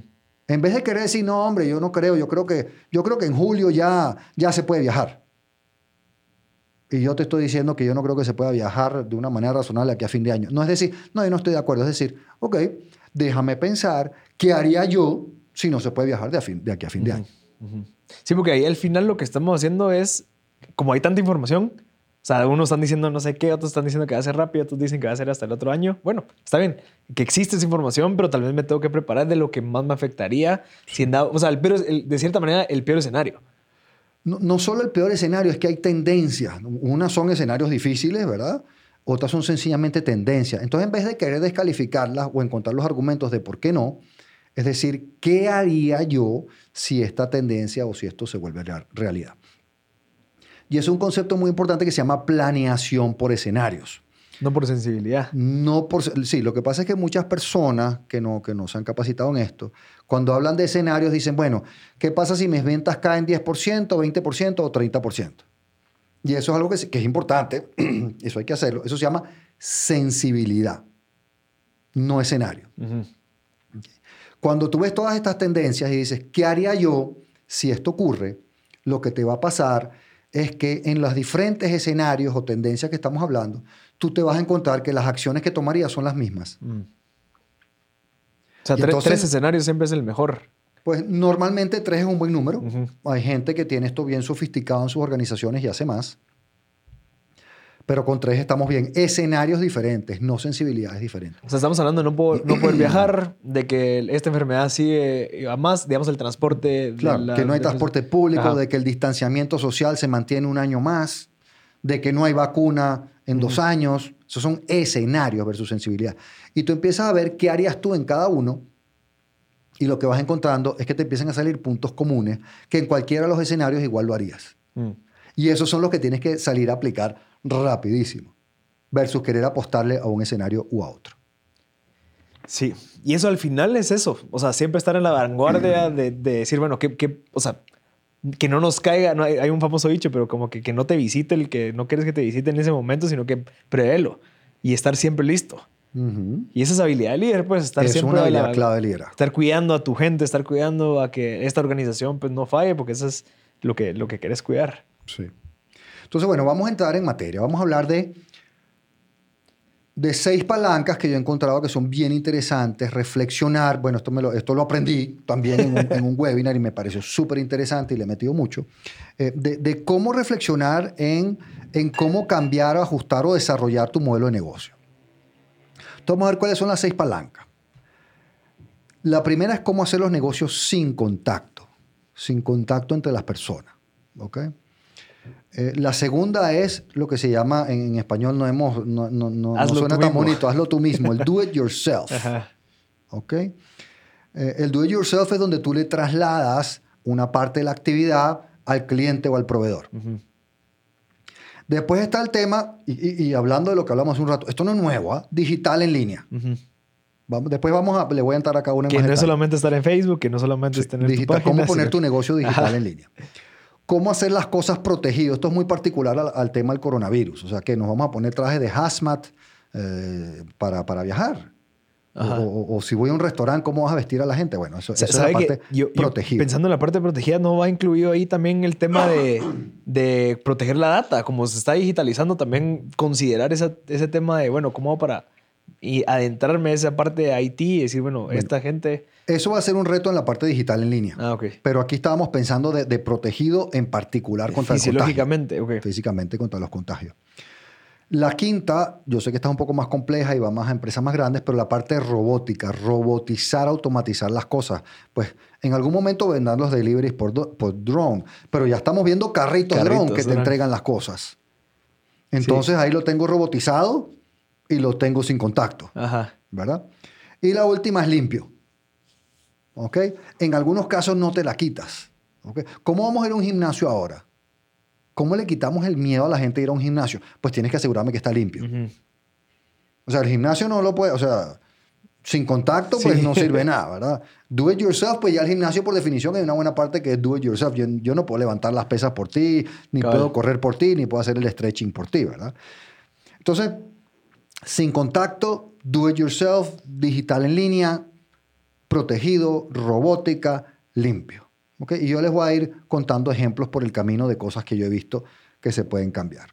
[SPEAKER 2] En vez de querer decir, no, hombre, yo no creo, yo creo que, yo creo que en julio ya, ya se puede viajar. Y yo te estoy diciendo que yo no creo que se pueda viajar de una manera razonable aquí a fin de año. No es decir, no, yo no estoy de acuerdo. Es decir, ok, déjame pensar qué haría yo si no se puede viajar de, aquí a fin de año.
[SPEAKER 1] Sí, porque ahí al final lo que estamos haciendo es, como hay tanta información, o sea, unos están diciendo no sé qué, otros están diciendo que va a ser rápido, otros dicen que va a ser hasta el otro año. Bueno, está bien, que existe esa información, pero tal vez me tengo que preparar de lo que más me afectaría. En o sea, el de cierta manera, el peor escenario.
[SPEAKER 2] No, no, solo el peor escenario, es que hay tendencias. Unas son escenarios difíciles, ¿verdad? Otras son sencillamente tendencias. Entonces, en vez de querer descalificarlas o encontrar los argumentos de por qué no, es decir, ¿qué haría yo si esta tendencia o si esto se vuelve realidad? Y es un concepto muy importante que se llama planeación por escenarios.
[SPEAKER 1] No por sensibilidad.
[SPEAKER 2] No por, sí, lo que pasa es que muchas personas que no, que no se han capacitado en esto, cuando hablan de escenarios dicen, bueno, ¿qué pasa si mis ventas caen 10%, 20% o 30%? Y eso es algo que que es importante, eso hay que hacerlo. Eso se llama sensibilidad, no escenario. Cuando tú ves todas estas tendencias y dices, ¿qué haría yo si esto ocurre? Lo que te va a pasar es que en los diferentes escenarios o tendencias que estamos hablando, tú te vas a encontrar que las acciones que tomarías son las mismas. Mm.
[SPEAKER 1] O sea, tres escenarios siempre es el mejor.
[SPEAKER 2] Pues normalmente tres es un buen número. Hay gente que tiene esto bien sofisticado en sus organizaciones y hace más. Pero con tres estamos bien. Escenarios diferentes, no sensibilidades diferentes.
[SPEAKER 1] O sea, estamos hablando de no, poder, viajar, de que esta enfermedad sigue a más, digamos, el transporte.
[SPEAKER 2] Claro, que no hay transporte público, de que el distanciamiento social se mantiene un año más, de que no hay vacuna en dos años. Esos son escenarios versus sensibilidad. Y tú empiezas a ver qué harías tú en cada uno. Y lo que vas encontrando es que te empiezan a salir puntos comunes que en cualquiera de los escenarios igual lo harías. Mm. Y esos son los que tienes que salir a aplicar rapidísimo, versus querer apostarle a un escenario u a otro.
[SPEAKER 1] Sí, y eso al final es eso, o sea, siempre estar en la vanguardia de, decir, bueno, que, o sea, que no nos caiga, no, hay, un famoso dicho, pero como que, que no te visite el que no quieres que te visite en ese momento, sino que prevéelo y estar siempre listo. Y esa es habilidad de líder, pues estar
[SPEAKER 2] es
[SPEAKER 1] siempre
[SPEAKER 2] una habilidad clave de líder.
[SPEAKER 1] Estar cuidando a tu gente, estar cuidando a que esta organización pues no falle, porque eso es lo que, lo que quieres cuidar.
[SPEAKER 2] Sí. Entonces, bueno, vamos a entrar en materia. Vamos a hablar de, de seis palancas que yo he encontrado que son bien interesantes. Reflexionar, bueno, esto, me lo, esto lo aprendí también en un, webinar y me pareció súper interesante y le he metido mucho. Eh, de, cómo reflexionar en, en cómo cambiar, ajustar o desarrollar tu modelo de negocio. Entonces, vamos a ver cuáles son las seis palancas. La primera es cómo hacer los negocios sin contacto, sin contacto entre las personas. ¿ok?, eh, la segunda es lo que se llama, en, español no, hemos, no, no, no suena tan bonito, hazlo tú mismo, el do it yourself. ¿Ok? Eh, el do it yourself es donde tú le trasladas una parte de la actividad al cliente o al proveedor. Después está el tema, y, hablando de lo que hablamos hace un rato, esto no es nuevo, ¿ah? digital en línea. Vamos, después vamos a, le voy a entrar acá una
[SPEAKER 1] Que no es solamente estar en Facebook, que no solamente es tener
[SPEAKER 2] digital, Cómo poner tu negocio digital en línea cómo hacer las cosas protegidas. Esto es muy particular al, tema del coronavirus. O sea, que nos vamos a poner trajes de hazmat eh, para, para, viajar. O, si voy a un restaurante, ¿cómo vas a vestir a la gente? Bueno, eso, es la parte protegida.
[SPEAKER 1] pensando en la parte protegida, ¿no va incluido ahí también el tema de, de proteger la data? Como se está digitalizando, también considerar ese tema de, bueno, ¿cómo para y adentrarme en esa parte de IT y decir, bueno, esta gente...
[SPEAKER 2] Eso va a ser un reto en la parte digital en línea.
[SPEAKER 1] Ah, ok.
[SPEAKER 2] Pero aquí estábamos pensando de, protegido en particular contra el contagio.
[SPEAKER 1] Fisiológicamente, ok.
[SPEAKER 2] Físicamente contra los contagios. La quinta, yo sé que está un poco más compleja y va más a empresas más grandes, pero la parte de robótica, robotizar, automatizar las cosas. Pues en algún momento vendrán los deliveries por, por drone, pero ya estamos viendo carritos, drone que te entregan las cosas. Entonces ahí lo tengo robotizado y lo tengo sin contacto.
[SPEAKER 1] Ajá.
[SPEAKER 2] ¿Verdad? Y la última es limpio. ¿Ok? En algunos casos no te la quitas. ¿Ok? ¿Cómo vamos a ir a un gimnasio ahora? ¿Cómo le quitamos el miedo a la gente de ir a un gimnasio? Pues tienes que asegurarme que está limpio. O sea, el gimnasio no lo puede, o sea, sin contacto, pues no sirve nada, ¿verdad? Do it yourself, pues ya el gimnasio por definición hay una buena parte que es do it yourself. Yo, yo no puedo levantar las pesas por ti, ni puedo correr por ti, ni puedo hacer el stretching por ti, ¿verdad? Entonces, sin contacto, do it yourself, digital en línea, protegido, robótica, limpio. ¿Okay? Y yo les voy a ir contando ejemplos por el camino de cosas que yo he visto que se pueden cambiar.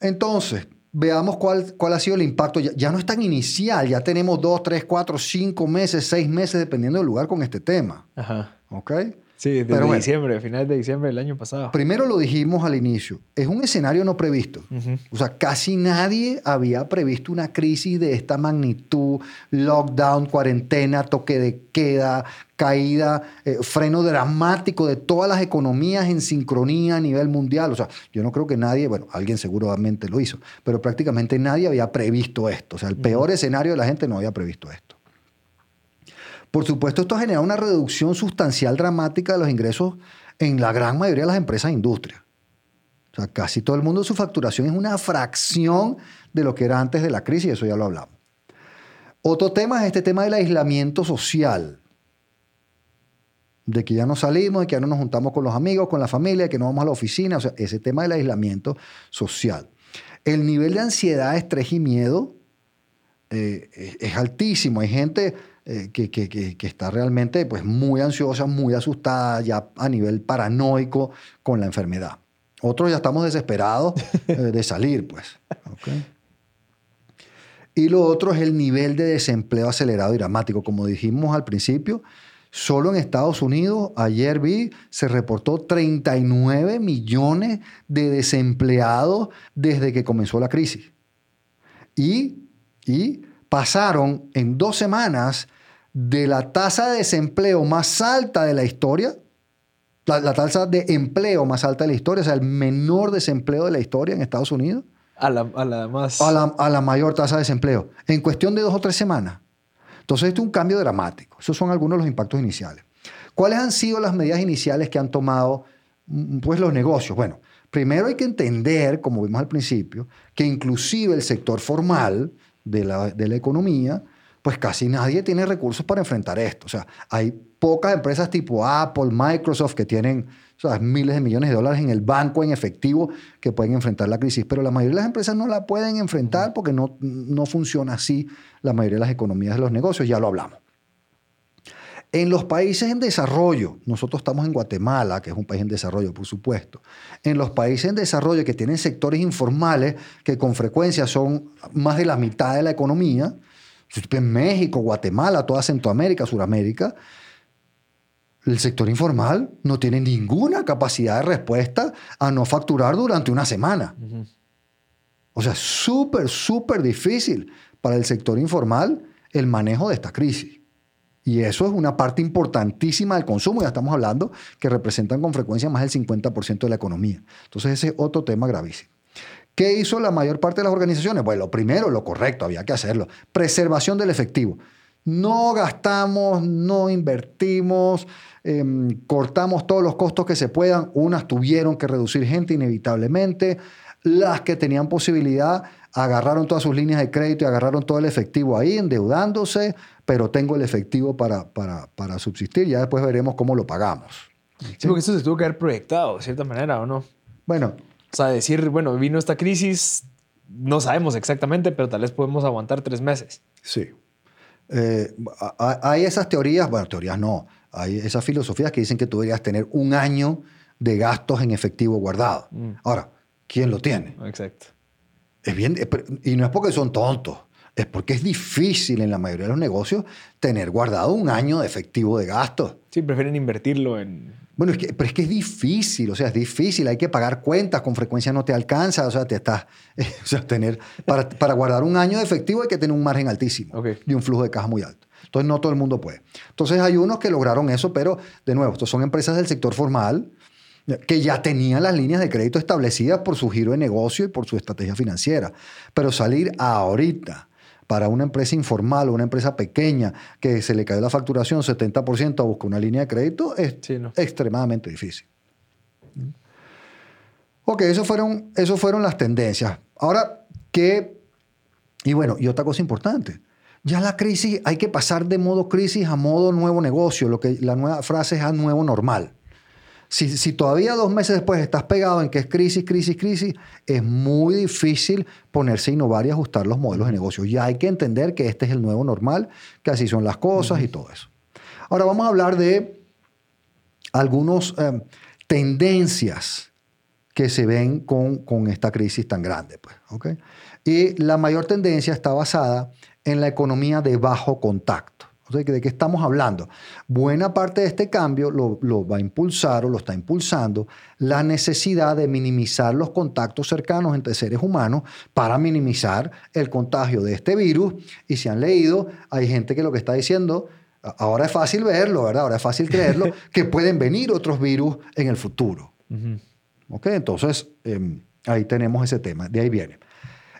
[SPEAKER 2] Entonces, veamos cuál, cuál ha sido el impacto. Ya, no es tan inicial, ya tenemos dos, tres, cuatro, cinco meses, seis meses, dependiendo del lugar con este tema.
[SPEAKER 1] Ajá.
[SPEAKER 2] ¿Ok?
[SPEAKER 1] Sí, desde diciembre, finales de diciembre del año pasado.
[SPEAKER 2] Primero lo dijimos al inicio, es un escenario no previsto. O sea, casi nadie había previsto una crisis de esta magnitud, lockdown, cuarentena, toque de queda, caída, eh, freno dramático de todas las economías en sincronía a nivel mundial. O sea, yo no creo que nadie, bueno, alguien seguramente lo hizo, pero prácticamente nadie había previsto esto. O sea, el peor escenario de la gente no había previsto esto. Por supuesto, esto genera una reducción sustancial dramática de los ingresos en la gran mayoría de las empresas e industrias. O sea, casi todo el mundo su facturación es una fracción de lo que era antes de la crisis, eso ya lo hablamos. Otro tema es este tema del aislamiento social. De que ya no salimos, de que ya no nos juntamos con los amigos, con la familia, de que no vamos a la oficina. O sea, ese tema del aislamiento social. El nivel de ansiedad, estrés y miedo eh, es altísimo. Hay gente eh, que, que, que, está realmente pues, muy ansiosa, muy asustada, ya a nivel paranoico con la enfermedad. Otros ya estamos desesperados eh, de salir, pues. Y lo otro es el nivel de desempleo acelerado y dramático. Como dijimos al principio, solo en Estados Unidos, ayer vi, se reportó 39 millones de desempleados desde que comenzó la crisis. Y, y pasaron en dos semanas de la tasa de desempleo más alta de la historia, la, tasa de empleo más alta de la historia, o sea, el menor desempleo de la historia en Estados Unidos.
[SPEAKER 1] A la, más...
[SPEAKER 2] A la, mayor tasa de desempleo, en cuestión de dos o tres semanas. Entonces, esto es un cambio dramático. Esos son algunos de los impactos iniciales. ¿Cuáles han sido las medidas iniciales que han tomado mm, pues, los negocios? Bueno, primero hay que entender, como vimos al principio, que inclusive el sector formal de la, de la economía pues casi nadie tiene recursos para enfrentar esto. O sea, hay pocas empresas tipo Apple, Microsoft que tienen miles de millones de dólares en el banco en efectivo que pueden enfrentar la crisis, pero la mayoría de las empresas no la pueden enfrentar porque no, no funciona así la mayoría de las economías de los negocios, ya lo hablamos. En los países en desarrollo, nosotros estamos en Guatemala, que es un país en desarrollo, por supuesto. En los países en desarrollo que tienen sectores informales que con frecuencia son más de la mitad de la economía, en México, Guatemala, toda Centroamérica, Suramérica, el sector informal no tiene ninguna capacidad de respuesta a no facturar durante una semana. O sea, súper, súper difícil para el sector informal el manejo de esta crisis. Y eso es una parte importantísima del consumo. Ya estamos hablando que representan con frecuencia más del 50% de la economía. Entonces ese es otro tema gravísimo. ¿Qué hizo la mayor parte de las organizaciones? Bueno, lo primero, lo correcto, había que hacerlo. Preservación del efectivo. No gastamos, no invertimos, em, cortamos todos los costos que se puedan. Unas tuvieron que reducir gente inevitablemente. Las que tenían posibilidad agarraron todas sus líneas de crédito y agarraron todo el efectivo ahí, endeudándose, pero tengo el efectivo para, para, para subsistir. Ya después veremos cómo lo pagamos.
[SPEAKER 1] Sí, porque eso se tuvo que haber proyectado de cierta manera, ¿o no?
[SPEAKER 2] Bueno,
[SPEAKER 1] o sea, decir, bueno, vino esta crisis, no sabemos exactamente, pero tal vez podemos aguantar tres meses.
[SPEAKER 2] Sí. Eh, hay esas teorías, bueno, teorías no, hay esas filosofías que dicen que tú deberías tener un año de gastos en efectivo guardado. Mm. Ahora, ¿quién lo tiene?
[SPEAKER 1] Exacto.
[SPEAKER 2] Es bien, y no es porque son tontos, es porque es difícil en la mayoría de los negocios tener guardado un año de efectivo de gastos.
[SPEAKER 1] Sí, prefieren invertirlo en
[SPEAKER 2] bueno, es que, pero es que es difícil, o sea, es difícil, hay que pagar cuentas, con frecuencia no te alcanza, o sea, te estás, o sea, tener, para, para, guardar un año de efectivo hay que tener un margen altísimo y un flujo de caja muy alto. Entonces, no todo el mundo puede. Entonces, hay unos que lograron eso, pero, de nuevo, estos son empresas del sector formal, que ya tenían las líneas de crédito establecidas por su giro de negocio y por su estrategia financiera. Pero salir ahorita para una empresa informal o una empresa pequeña que se le cae la facturación 70% a buscar una línea de crédito es extremadamente difícil. Ok, eso fueron, eso fueron las tendencias. Ahora, ¿qué? Y bueno, y otra cosa importante. Ya la crisis, hay que pasar de modo crisis a modo nuevo negocio. Lo que la nueva frase es a nuevo normal. Si, todavía dos meses después estás pegado en que es crisis, crisis, crisis, es muy difícil ponerse a innovar y ajustar los modelos de negocio. Ya hay que entender que este es el nuevo normal, que así son las cosas y todo eso. Ahora vamos a hablar de algunas eh, tendencias que se ven con, con, esta crisis tan grande. Pues, Y la mayor tendencia está basada en la economía de bajo contacto. ¿De qué estamos hablando? Buena parte de este cambio lo, va a impulsar o lo está impulsando la necesidad de minimizar los contactos cercanos entre seres humanos para minimizar el contagio de este virus. Y si han leído, hay gente que lo que está diciendo, ahora es fácil verlo, ¿verdad? Ahora es fácil creerlo, que pueden venir otros virus en el futuro. Entonces, em, ahí tenemos ese tema, de ahí viene.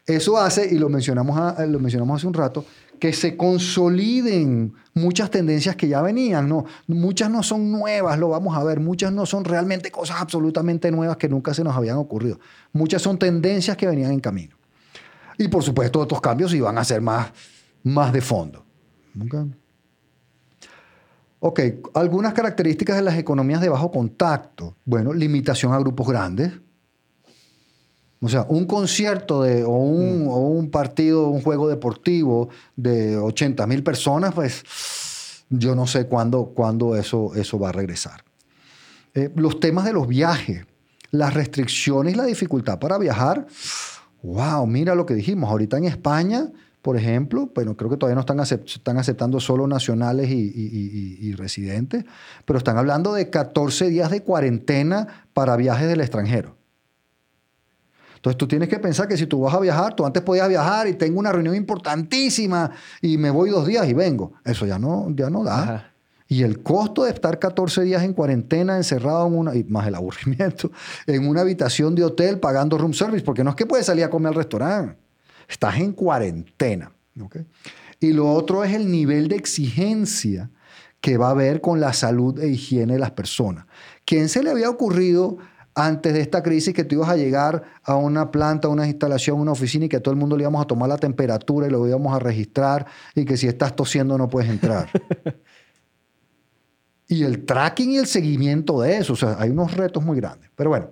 [SPEAKER 2] Eso hace, y lo mencionamos, lo mencionamos hace un rato, que se consoliden muchas tendencias que ya venían. No, muchas no son nuevas, lo vamos a ver. Muchas no son realmente cosas absolutamente nuevas que nunca se nos habían ocurrido. Muchas son tendencias que venían en camino. Y por supuesto, otros cambios iban a ser más, más de fondo. ok, algunas características de las economías de bajo contacto. Bueno, limitación a grupos grandes o sea, un concierto de, o, un, mm. o un partido, un juego deportivo de 80 mil personas, pues yo no sé cuándo, cuándo eso, eso va a regresar. Eh, los temas de los viajes, las restricciones y la dificultad para viajar. Wow, mira lo que dijimos. Ahorita en España, por ejemplo, bueno, creo que todavía no están, están aceptando solo nacionales y, y, residentes, pero están hablando de 14 días de cuarentena para viajes del extranjero. Entonces tú tienes que pensar que si tú vas a viajar, tú antes podías viajar y tengo una reunión importantísima y me voy dos días y vengo. Eso ya no, ya no da. Y el costo de estar 14 días en cuarentena, encerrado en una, y más el aburrimiento, en una habitación de hotel pagando room service, porque no es que puedes salir a comer al restaurante, estás en cuarentena. Y lo otro es el nivel de exigencia que va a haber con la salud e higiene de las personas. ¿Quién se le había ocurrido antes de esta crisis que tú ibas a llegar a una planta, una instalación, una oficina y que todo el mundo le íbamos a tomar la temperatura y lo íbamos a registrar y que si estás tosiendo no puedes entrar. y el tracking y el seguimiento de eso, o sea, hay unos retos muy grandes. Pero bueno,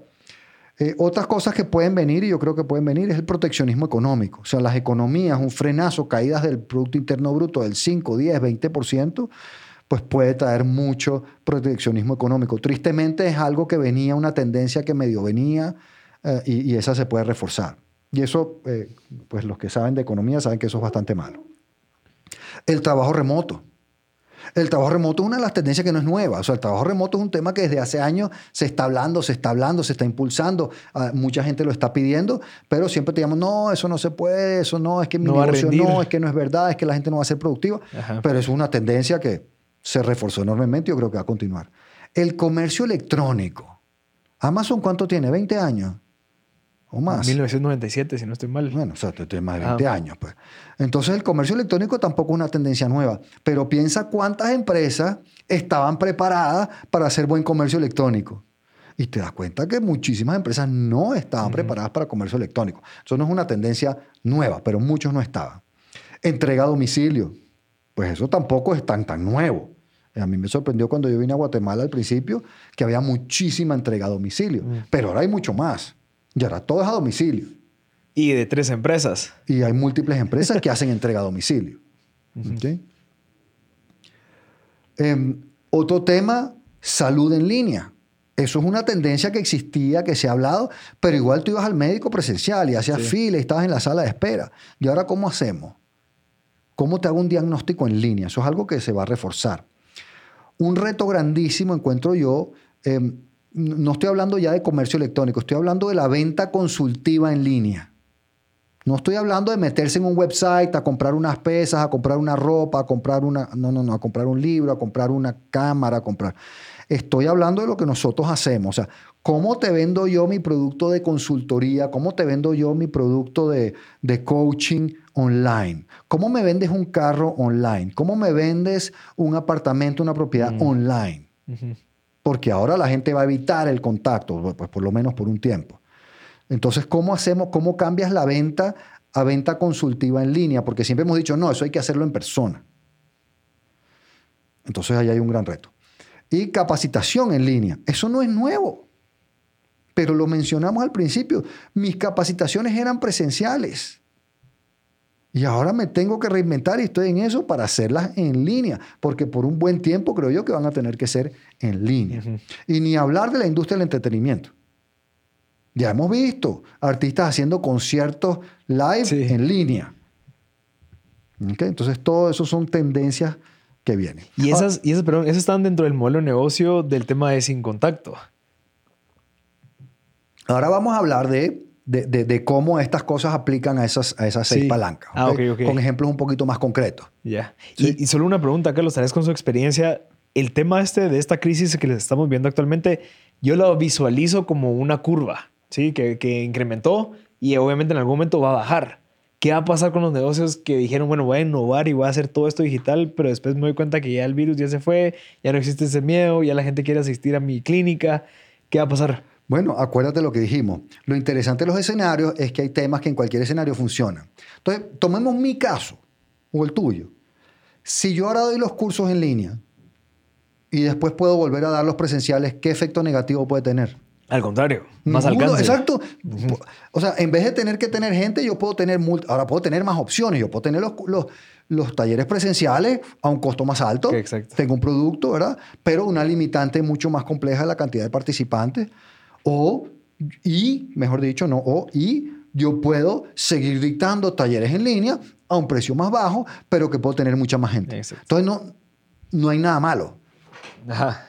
[SPEAKER 2] eh, otras cosas que pueden venir, y yo creo que pueden venir, es el proteccionismo económico. O sea, las economías, un frenazo, caídas del Producto Interno Bruto del 5, 10, 20%, pues puede traer mucho proteccionismo económico. Tristemente es algo que venía, una tendencia que medio venía eh, y, esa se puede reforzar. Y eso, eh, pues los que saben de economía saben que eso es bastante malo. El trabajo remoto. El trabajo remoto es una de las tendencias que no es nueva. O sea, el trabajo remoto es un tema que desde hace años se está hablando, se está hablando, se está impulsando. Ah, mucha gente lo está pidiendo, pero siempre te llaman, no, eso no se puede, eso no, es que mi negocio no, es que no es verdad, es que la gente no va a ser productiva. Pero es una tendencia que, se reforzó enormemente y yo creo que va a continuar. El comercio electrónico. Amazon, ¿cuánto tiene? ¿20 años? ¿O más?
[SPEAKER 1] 1997, si no estoy mal.
[SPEAKER 2] Bueno, o sea, tiene más de 20 ah. años. Pues. Entonces, el comercio electrónico tampoco es una tendencia nueva. Pero piensa cuántas empresas estaban preparadas para hacer buen comercio electrónico. Y te das cuenta que muchísimas empresas no estaban preparadas para comercio electrónico. Eso no es una tendencia nueva, pero muchos no estaban. Entrega a domicilio. Pues eso tampoco es tan, tan nuevo. A mí me sorprendió cuando yo vine a Guatemala al principio que había muchísima entrega a domicilio, mm. pero ahora hay mucho más. Y ahora todo es a domicilio.
[SPEAKER 1] Y de tres empresas.
[SPEAKER 2] Y hay múltiples empresas que hacen entrega a domicilio. Em, otro tema, salud en línea. Eso es una tendencia que existía, que se ha hablado, pero igual tú ibas al médico presencial y hacías fila y estabas en la sala de espera. ¿Y ahora cómo hacemos? ¿Cómo te hago un diagnóstico en línea? Eso es algo que se va a reforzar. Un reto grandísimo encuentro yo, em, no estoy hablando ya de comercio electrónico, estoy hablando de la venta consultiva en línea. No estoy hablando de meterse en un website a comprar unas pesas, a comprar una ropa, a comprar una, no, no, no, a comprar un libro, a comprar una cámara, a comprar. Estoy hablando de lo que nosotros hacemos. O sea, ¿cómo te vendo yo mi producto de consultoría? ¿Cómo te vendo yo mi producto de, de coaching online? ¿Cómo me vendes un carro online? ¿Cómo me vendes un apartamento, una propiedad
[SPEAKER 1] Mm.
[SPEAKER 2] online? Porque ahora la gente va a evitar el contacto, pues por lo menos por un tiempo. Entonces, ¿cómo hacemos, cómo cambias la venta a venta consultiva en línea? Porque siempre hemos dicho, no, eso hay que hacerlo en persona. Entonces, ahí hay un gran reto. Y capacitación en línea. Eso no es nuevo. Pero lo mencionamos al principio. Mis capacitaciones eran presenciales. Y ahora me tengo que reinventar y estoy en eso para hacerlas en línea, porque por un buen tiempo creo yo que van a tener que ser en línea. Y ni hablar de la industria del entretenimiento. Ya hemos visto artistas haciendo conciertos live
[SPEAKER 1] Sí.
[SPEAKER 2] en línea. Entonces, todo eso son tendencias que vienen.
[SPEAKER 1] Y esas, y esas, perdón, esas están dentro del modelo de negocio del tema de sin contacto.
[SPEAKER 2] Ahora vamos a hablar de, de, de- de cómo estas cosas aplican a esas, a esas seis
[SPEAKER 1] Sí.
[SPEAKER 2] palancas.
[SPEAKER 1] Ah.
[SPEAKER 2] Con ejemplos un poquito más concretos.
[SPEAKER 1] Ya. Y solo una pregunta, Carlos, tal vez con su experiencia, el tema este de esta crisis que les estamos viendo actualmente, yo lo visualizo como una curva, ¿sí? Que, que incrementó y obviamente en algún momento va a bajar. ¿Qué va a pasar con los negocios que dijeron, bueno, voy a innovar y voy a hacer todo esto digital, pero después me doy cuenta que ya el virus ya se fue, ya no existe ese miedo, ya la gente quiere asistir a mi clínica? ¿Qué va a pasar?
[SPEAKER 2] Bueno, acuérdate lo que dijimos. Lo interesante de los escenarios es que hay temas que en cualquier escenario funcionan. Entonces, tomemos mi caso o el tuyo. Si yo ahora doy los cursos en línea y después puedo volver a dar los presenciales, ¿qué efecto negativo puede tener?
[SPEAKER 1] Al contrario, más
[SPEAKER 2] Ninguno,
[SPEAKER 1] alcance.
[SPEAKER 2] Exacto. O sea, en vez de tener que tener gente, yo puedo tener, ahora puedo tener más opciones. Yo puedo tener los, los, los talleres presenciales a un costo más alto.
[SPEAKER 1] Exacto.
[SPEAKER 2] Tengo un producto, ¿verdad? Pero una limitante mucho más compleja de la cantidad de participantes. O, y, mejor dicho, no, o, y yo puedo seguir dictando talleres en línea a un precio más bajo, pero que puedo tener mucha más gente.
[SPEAKER 1] Exacto.
[SPEAKER 2] Entonces, no, no hay nada malo.
[SPEAKER 1] Ajá.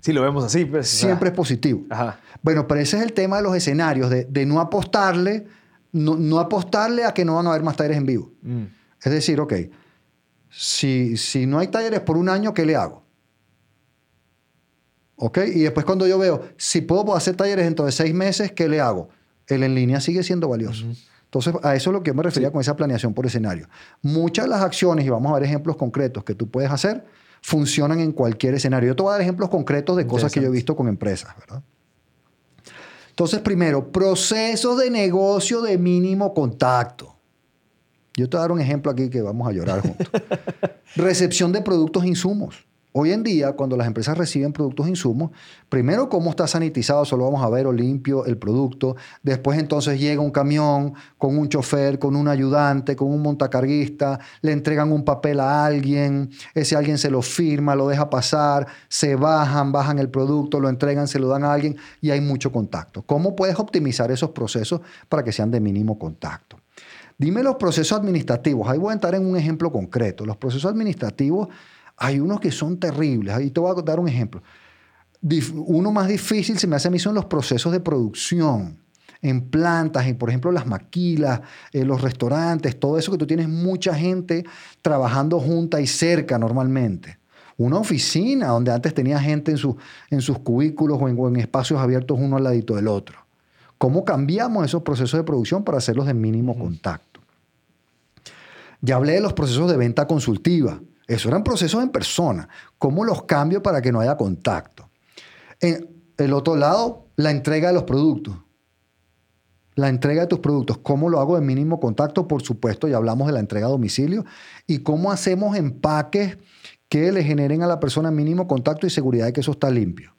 [SPEAKER 1] Sí, lo vemos así. Pues,
[SPEAKER 2] Siempre es positivo.
[SPEAKER 1] Ajá.
[SPEAKER 2] Bueno, pero ese es el tema de los escenarios, de, de no apostarle, no, no apostarle a que no van a haber más talleres en vivo.
[SPEAKER 1] Mm.
[SPEAKER 2] Es decir, ok, si, si no hay talleres por un año, ¿qué le hago? ¿Ok? Y después cuando yo veo, si puedo hacer talleres dentro de seis meses, ¿qué le hago? El en línea sigue siendo valioso. Entonces, a eso es lo que yo me refería con esa planeación por escenario. Muchas de las acciones, y vamos a ver ejemplos concretos que tú puedes hacer, funcionan en cualquier escenario. Yo te voy a dar ejemplos concretos de cosas que yo he visto con empresas, ¿verdad? Entonces, primero, procesos de negocio de mínimo contacto. Yo te voy a dar un ejemplo aquí que vamos a llorar juntos. Recepción de productos e insumos. Hoy en día, cuando las empresas reciben productos e insumos, primero cómo está sanitizado, solo vamos a ver o limpio el producto. Después entonces llega un camión con un chofer, con un ayudante, con un montacarguista, le entregan un papel a alguien, ese alguien se lo firma, lo deja pasar, se bajan, bajan el producto, lo entregan, se lo dan a alguien y hay mucho contacto. ¿Cómo puedes optimizar esos procesos para que sean de mínimo contacto? Dime los procesos administrativos. Ahí voy a entrar en un ejemplo concreto. Los procesos administrativos, hay unos que son terribles. Ahí te voy a dar un ejemplo. Uno más difícil se me hace a mí son los procesos de producción en plantas, en, por ejemplo, las maquilas, en los restaurantes, todo eso que tú tienes mucha gente trabajando junta y cerca normalmente. Una oficina donde antes tenía gente en, su- en sus cubículos o en, o en espacios abiertos uno al ladito del otro. ¿Cómo cambiamos esos procesos de producción para hacerlos de mínimo contacto? Ya hablé de los procesos de venta consultiva. Esos eran procesos en persona. ¿Cómo los cambio para que no haya contacto? En el otro lado, la entrega de los productos. La entrega de tus productos. ¿Cómo lo hago de mínimo contacto? Por supuesto, ya hablamos de la entrega a domicilio. ¿Y cómo hacemos empaques que le generen a la persona mínimo contacto y seguridad de que eso está limpio?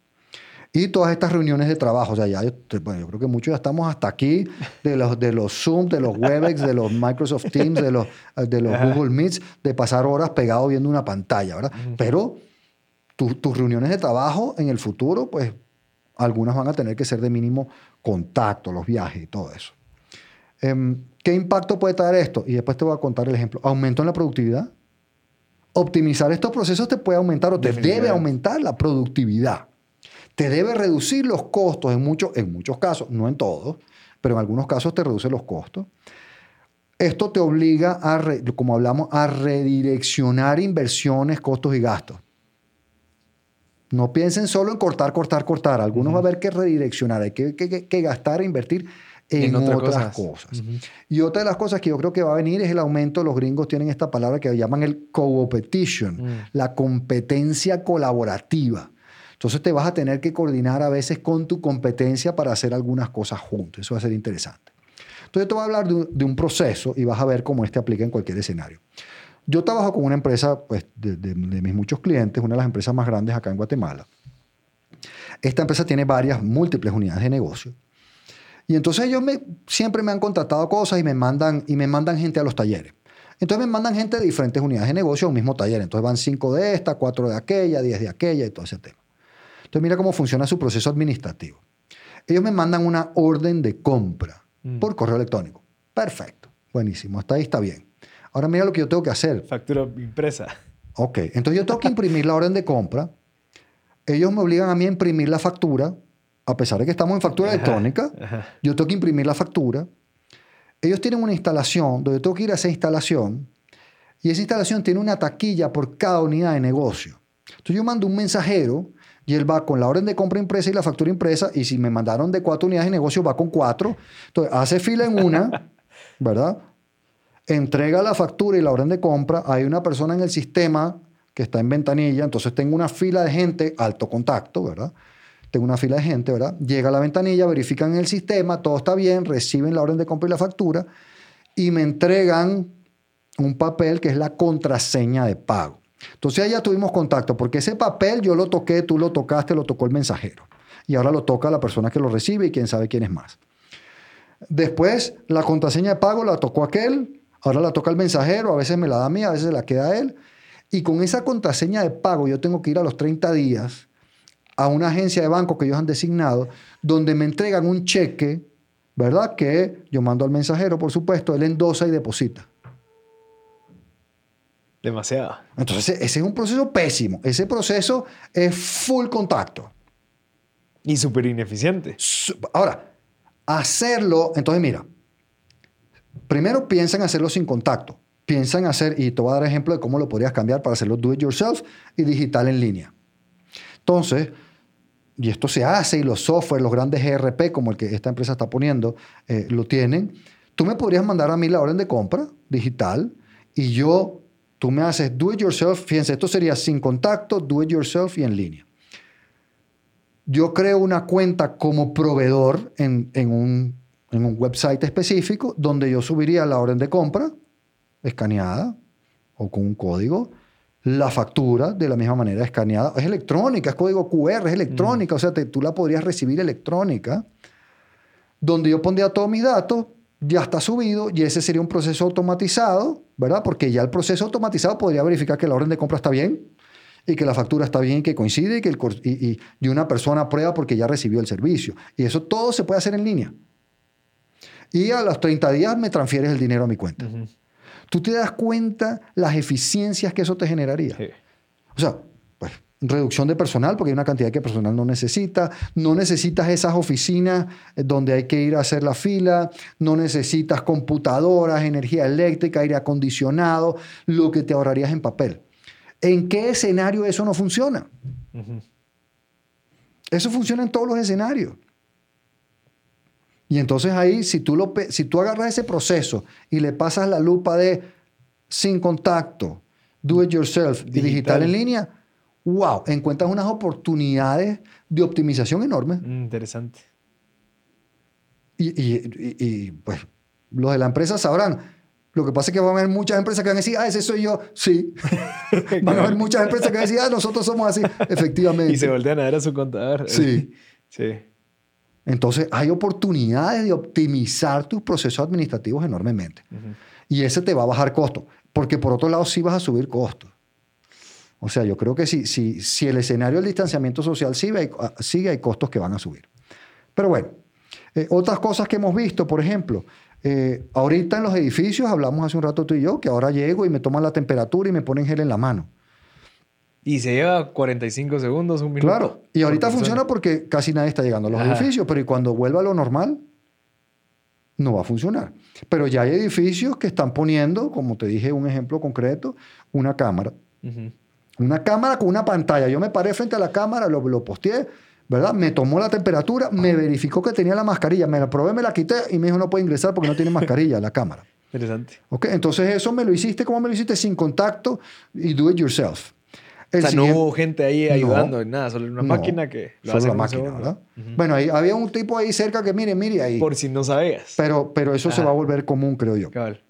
[SPEAKER 2] Y todas estas reuniones de trabajo. O sea, ya, yo, bueno, yo creo que muchos ya estamos hasta aquí de los, de los Zoom, de los Webex, de los Microsoft Teams, de los, de los. Google Meets, de pasar horas pegado viendo una pantalla, ¿verdad? Pero tu- tus reuniones de trabajo en el futuro, pues algunas van a tener que ser de mínimo contacto, los viajes y todo eso. Em, ¿Qué impacto puede traer esto? Y después te voy a contar el ejemplo. ¿Aumento en la productividad? Optimizar estos procesos te puede aumentar o te debe aumentar la productividad. Te debe reducir los costos en, muchos en muchos casos, no en todos, pero en algunos casos te reduce los costos. Esto te obliga a, como hablamos, a redireccionar inversiones, costos y gastos. No piensen solo en cortar, cortar, cortar. Algunos va a haber que redireccionar, hay que, que, que gastar e invertir en, otras cosas. Y otra de las cosas que yo creo que va a venir es el aumento, los gringos tienen esta palabra que llaman el co-opetition, mm. la competencia colaborativa. Entonces te vas a tener que coordinar a veces con tu competencia para hacer algunas cosas juntos. Eso va a ser interesante. Entonces te voy a hablar de un, proceso y vas a ver cómo este aplica en cualquier escenario. Yo trabajo con una empresa pues, de, mis muchos clientes, una de las empresas más grandes acá en Guatemala. Esta empresa tiene varias, múltiples unidades de negocio. Y entonces ellos me, siempre me han contratado cosas y me, mandan, y me mandan gente a los talleres. Entonces me mandan gente de diferentes unidades de negocio a un mismo taller. Entonces van cinco de esta, cuatro de aquella, diez de aquella y todo ese tema. Entonces mira cómo funciona su proceso administrativo. Ellos me mandan una orden de compra mm. por correo electrónico. Perfecto. Buenísimo. Hasta ahí está bien. Ahora mira lo que yo tengo que hacer.
[SPEAKER 1] Factura impresa.
[SPEAKER 2] Ok. Entonces yo tengo que imprimir la orden de compra. Ellos me obligan a mí a imprimir la factura a pesar de que estamos en factura electrónica, yo tengo que imprimir la factura. Ellos tienen una instalación donde tengo que ir a esa instalación y esa instalación tiene una taquilla por cada unidad de negocio. Entonces yo mando un mensajero y él va con la orden de compra impresa y la factura impresa y si me mandaron de cuatro unidades de negocio va con cuatro. Entonces hace fila en una, ¿verdad? Entrega la factura y la orden de compra. Hay una persona en el sistema que está en ventanilla, entonces tengo una fila de gente, alto contacto, ¿verdad? tengo una fila de gente, ¿verdad? Llega a la ventanilla, verifican el sistema, todo está bien, reciben la orden de compra y la factura y me entregan un papel que es la contraseña de pago. Entonces ahí ya tuvimos contacto, porque ese papel yo lo toqué, tú lo tocaste, lo tocó el mensajero. Y ahora lo toca la persona que lo recibe y quién sabe quién es más. Después, la contraseña de pago la tocó aquel, ahora la toca el mensajero, a veces me la da a mí, a veces la queda a él. Y con esa contraseña de pago yo tengo que ir a los 30 días a una agencia de banco que ellos han designado, donde me entregan un cheque, ¿verdad? Que yo mando al mensajero, por supuesto, él endosa y deposita.
[SPEAKER 1] Demasiado.
[SPEAKER 2] Entonces, ese es un proceso pésimo. Ese proceso es full contacto.
[SPEAKER 1] Y súper ineficiente.
[SPEAKER 2] Ahora, hacerlo, entonces mira, primero piensa en hacerlo sin contacto. Piensa en hacer, y te voy a dar ejemplo de cómo lo podrías cambiar para hacerlo do it yourself y digital en línea. Entonces, y esto se hace y los software, los grandes ERP como el que esta empresa está poniendo, eh, lo tienen, tú me podrías mandar a mí la orden de compra digital y yo, tú me haces do it yourself, fíjense, esto sería sin contacto, do it yourself y en línea. Yo creo una cuenta como proveedor en, en, un, en un website específico donde yo subiría la orden de compra escaneada o con un código la factura de la misma manera escaneada. Es electrónica, es código QR, es electrónica, o sea, tú la podrías recibir electrónica, donde yo pondría todos mis datos, ya está subido y ese sería un proceso automatizado, ¿verdad? Porque ya el proceso automatizado podría verificar que la orden de compra está bien y que la factura está bien, que coincide y que el, y, y, una persona prueba porque ya recibió el servicio. Y eso todo se puede hacer en línea. Y a los 30 días me transfieres el dinero a mi cuenta. ¿Tú te das cuenta las eficiencias que eso te generaría? O sea, reducción de personal, porque hay una cantidad que personal no necesita, no necesitas esas oficinas eh, donde hay que ir a hacer la fila, no necesitas computadoras, energía eléctrica, aire acondicionado, lo que te ahorrarías en papel. ¿En qué escenario eso no funciona? Eso funciona en todos los escenarios. Y entonces ahí, si tú, lo, si tú agarras ese proceso y le pasas la lupa de sin contacto, do it yourself y digital en línea, wow, encuentras unas oportunidades de optimización enormes.
[SPEAKER 1] Mm, interesante.
[SPEAKER 2] Y, y, y, pues los de la empresa sabrán. Lo que pasa es que van a haber muchas empresas que van a decir, ah, ese soy yo. Sí. van a haber muchas empresas que van a decir, ah, nosotros somos así. Efectivamente.
[SPEAKER 1] Y se voltean a ver a su contador.
[SPEAKER 2] Sí.
[SPEAKER 1] sí.
[SPEAKER 2] Entonces hay oportunidades de optimizar tus procesos administrativos enormemente. Y ese te va a bajar costos, porque por otro lado sí vas a subir costos. O sea, yo creo que si, si, si el escenario del distanciamiento social sigue hay, sigue, hay costos que van a subir. Pero bueno, eh, otras cosas que hemos visto, por ejemplo, eh, ahorita en los edificios, hablamos hace un rato tú y yo, que ahora llego y me toman la temperatura y me ponen gel en la mano.
[SPEAKER 1] Y se lleva 45 segundos, un minuto.
[SPEAKER 2] Claro, y ahorita funciona porque casi nadie está llegando a los edificios, pero y cuando vuelva a lo normal, no va a funcionar. Pero ya hay edificios que están poniendo, como te dije, un ejemplo concreto, una cámara. Una cámara con una pantalla. Yo me paré frente a la cámara, lo, lo posteé, ¿verdad? Me tomó la temperatura, me verificó que tenía la mascarilla, me la probé, me la quité y me dijo no puede ingresar porque no tiene mascarilla la cámara.
[SPEAKER 1] Interesante.
[SPEAKER 2] ¿Ok? Entonces eso me lo hiciste, ¿cómo me lo hiciste? Sin contacto y do it yourself.
[SPEAKER 1] O
[SPEAKER 2] El
[SPEAKER 1] sea,
[SPEAKER 2] siguiente-
[SPEAKER 1] no hubo gente ahí
[SPEAKER 2] No.
[SPEAKER 1] ayudando, ni nada, solo una
[SPEAKER 2] No,
[SPEAKER 1] máquina que lo
[SPEAKER 2] solo
[SPEAKER 1] hace
[SPEAKER 2] la
[SPEAKER 1] en
[SPEAKER 2] máquina,
[SPEAKER 1] segundo.
[SPEAKER 2] ¿verdad? Bueno, ahí, había un tipo ahí cerca que mire, mire ahí.
[SPEAKER 1] Por si no sabías.
[SPEAKER 2] Pero, pero eso se
[SPEAKER 1] Ajá.
[SPEAKER 2] va a volver común, creo yo.
[SPEAKER 1] Cabal.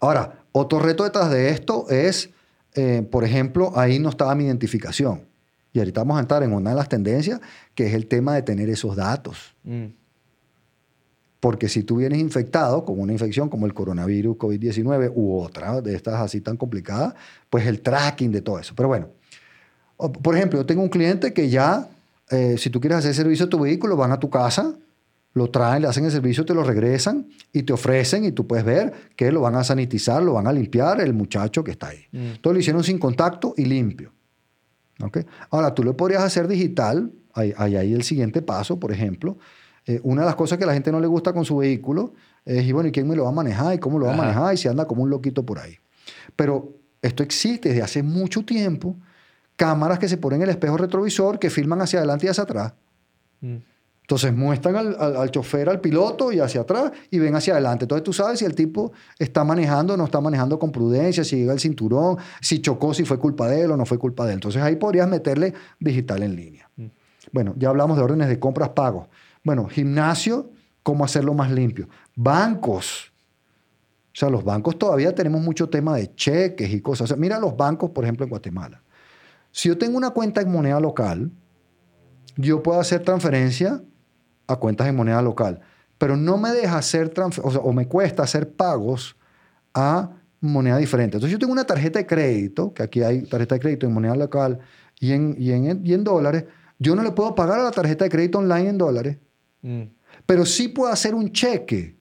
[SPEAKER 2] Ahora, otro reto detrás de esto es, eh, por ejemplo, ahí no estaba mi identificación. Y ahorita vamos a entrar en una de las tendencias, que es el tema de tener esos datos.
[SPEAKER 1] Mm.
[SPEAKER 2] Porque si tú vienes infectado con una infección como el coronavirus, COVID-19 u otra de estas así tan complicadas, pues el tracking de todo eso. Pero bueno, por ejemplo, yo tengo un cliente que ya, eh, si tú quieres hacer servicio a tu vehículo, van a tu casa, lo traen, le hacen el servicio, te lo regresan y te ofrecen y tú puedes ver que lo van a sanitizar, lo van a limpiar el muchacho que está ahí.
[SPEAKER 1] Mm.
[SPEAKER 2] Entonces lo hicieron sin contacto y limpio. ¿Ok? Ahora, tú lo podrías hacer digital. Hay, hay ahí el siguiente paso, por ejemplo. Eh, una de las cosas que a la gente no le gusta con su vehículo es, y bueno, ¿y quién me lo va a manejar? ¿Y cómo lo va a manejar? Y si anda como un loquito por ahí. Pero esto existe desde hace mucho tiempo. Cámaras que se ponen en el espejo retrovisor que filman hacia adelante y hacia atrás.
[SPEAKER 1] Mm.
[SPEAKER 2] Entonces muestran al, al- al chofer, al piloto y hacia atrás y ven hacia adelante. Entonces tú sabes si el tipo está manejando o no está manejando con prudencia, si llega el cinturón, si chocó, si fue culpa de él o no fue culpa de él. Entonces ahí podrías meterle digital en línea.
[SPEAKER 1] Mm.
[SPEAKER 2] Bueno, ya hablamos de órdenes de compras pagos. Bueno, gimnasio, cómo hacerlo más limpio. Bancos. O sea, los bancos todavía tenemos mucho tema de cheques y cosas. O sea, mira los bancos, por ejemplo, en Guatemala. Si yo tengo una cuenta en moneda local, yo puedo hacer transferencia a cuentas en moneda local, pero no me deja hacer o, sea, o me cuesta hacer pagos a moneda diferente. Entonces yo tengo una tarjeta de crédito, que aquí hay tarjeta de crédito en moneda local y en, y en, y en dólares, yo no le puedo pagar a la tarjeta de crédito online en dólares,
[SPEAKER 1] Mm.
[SPEAKER 2] pero sí puedo hacer un cheque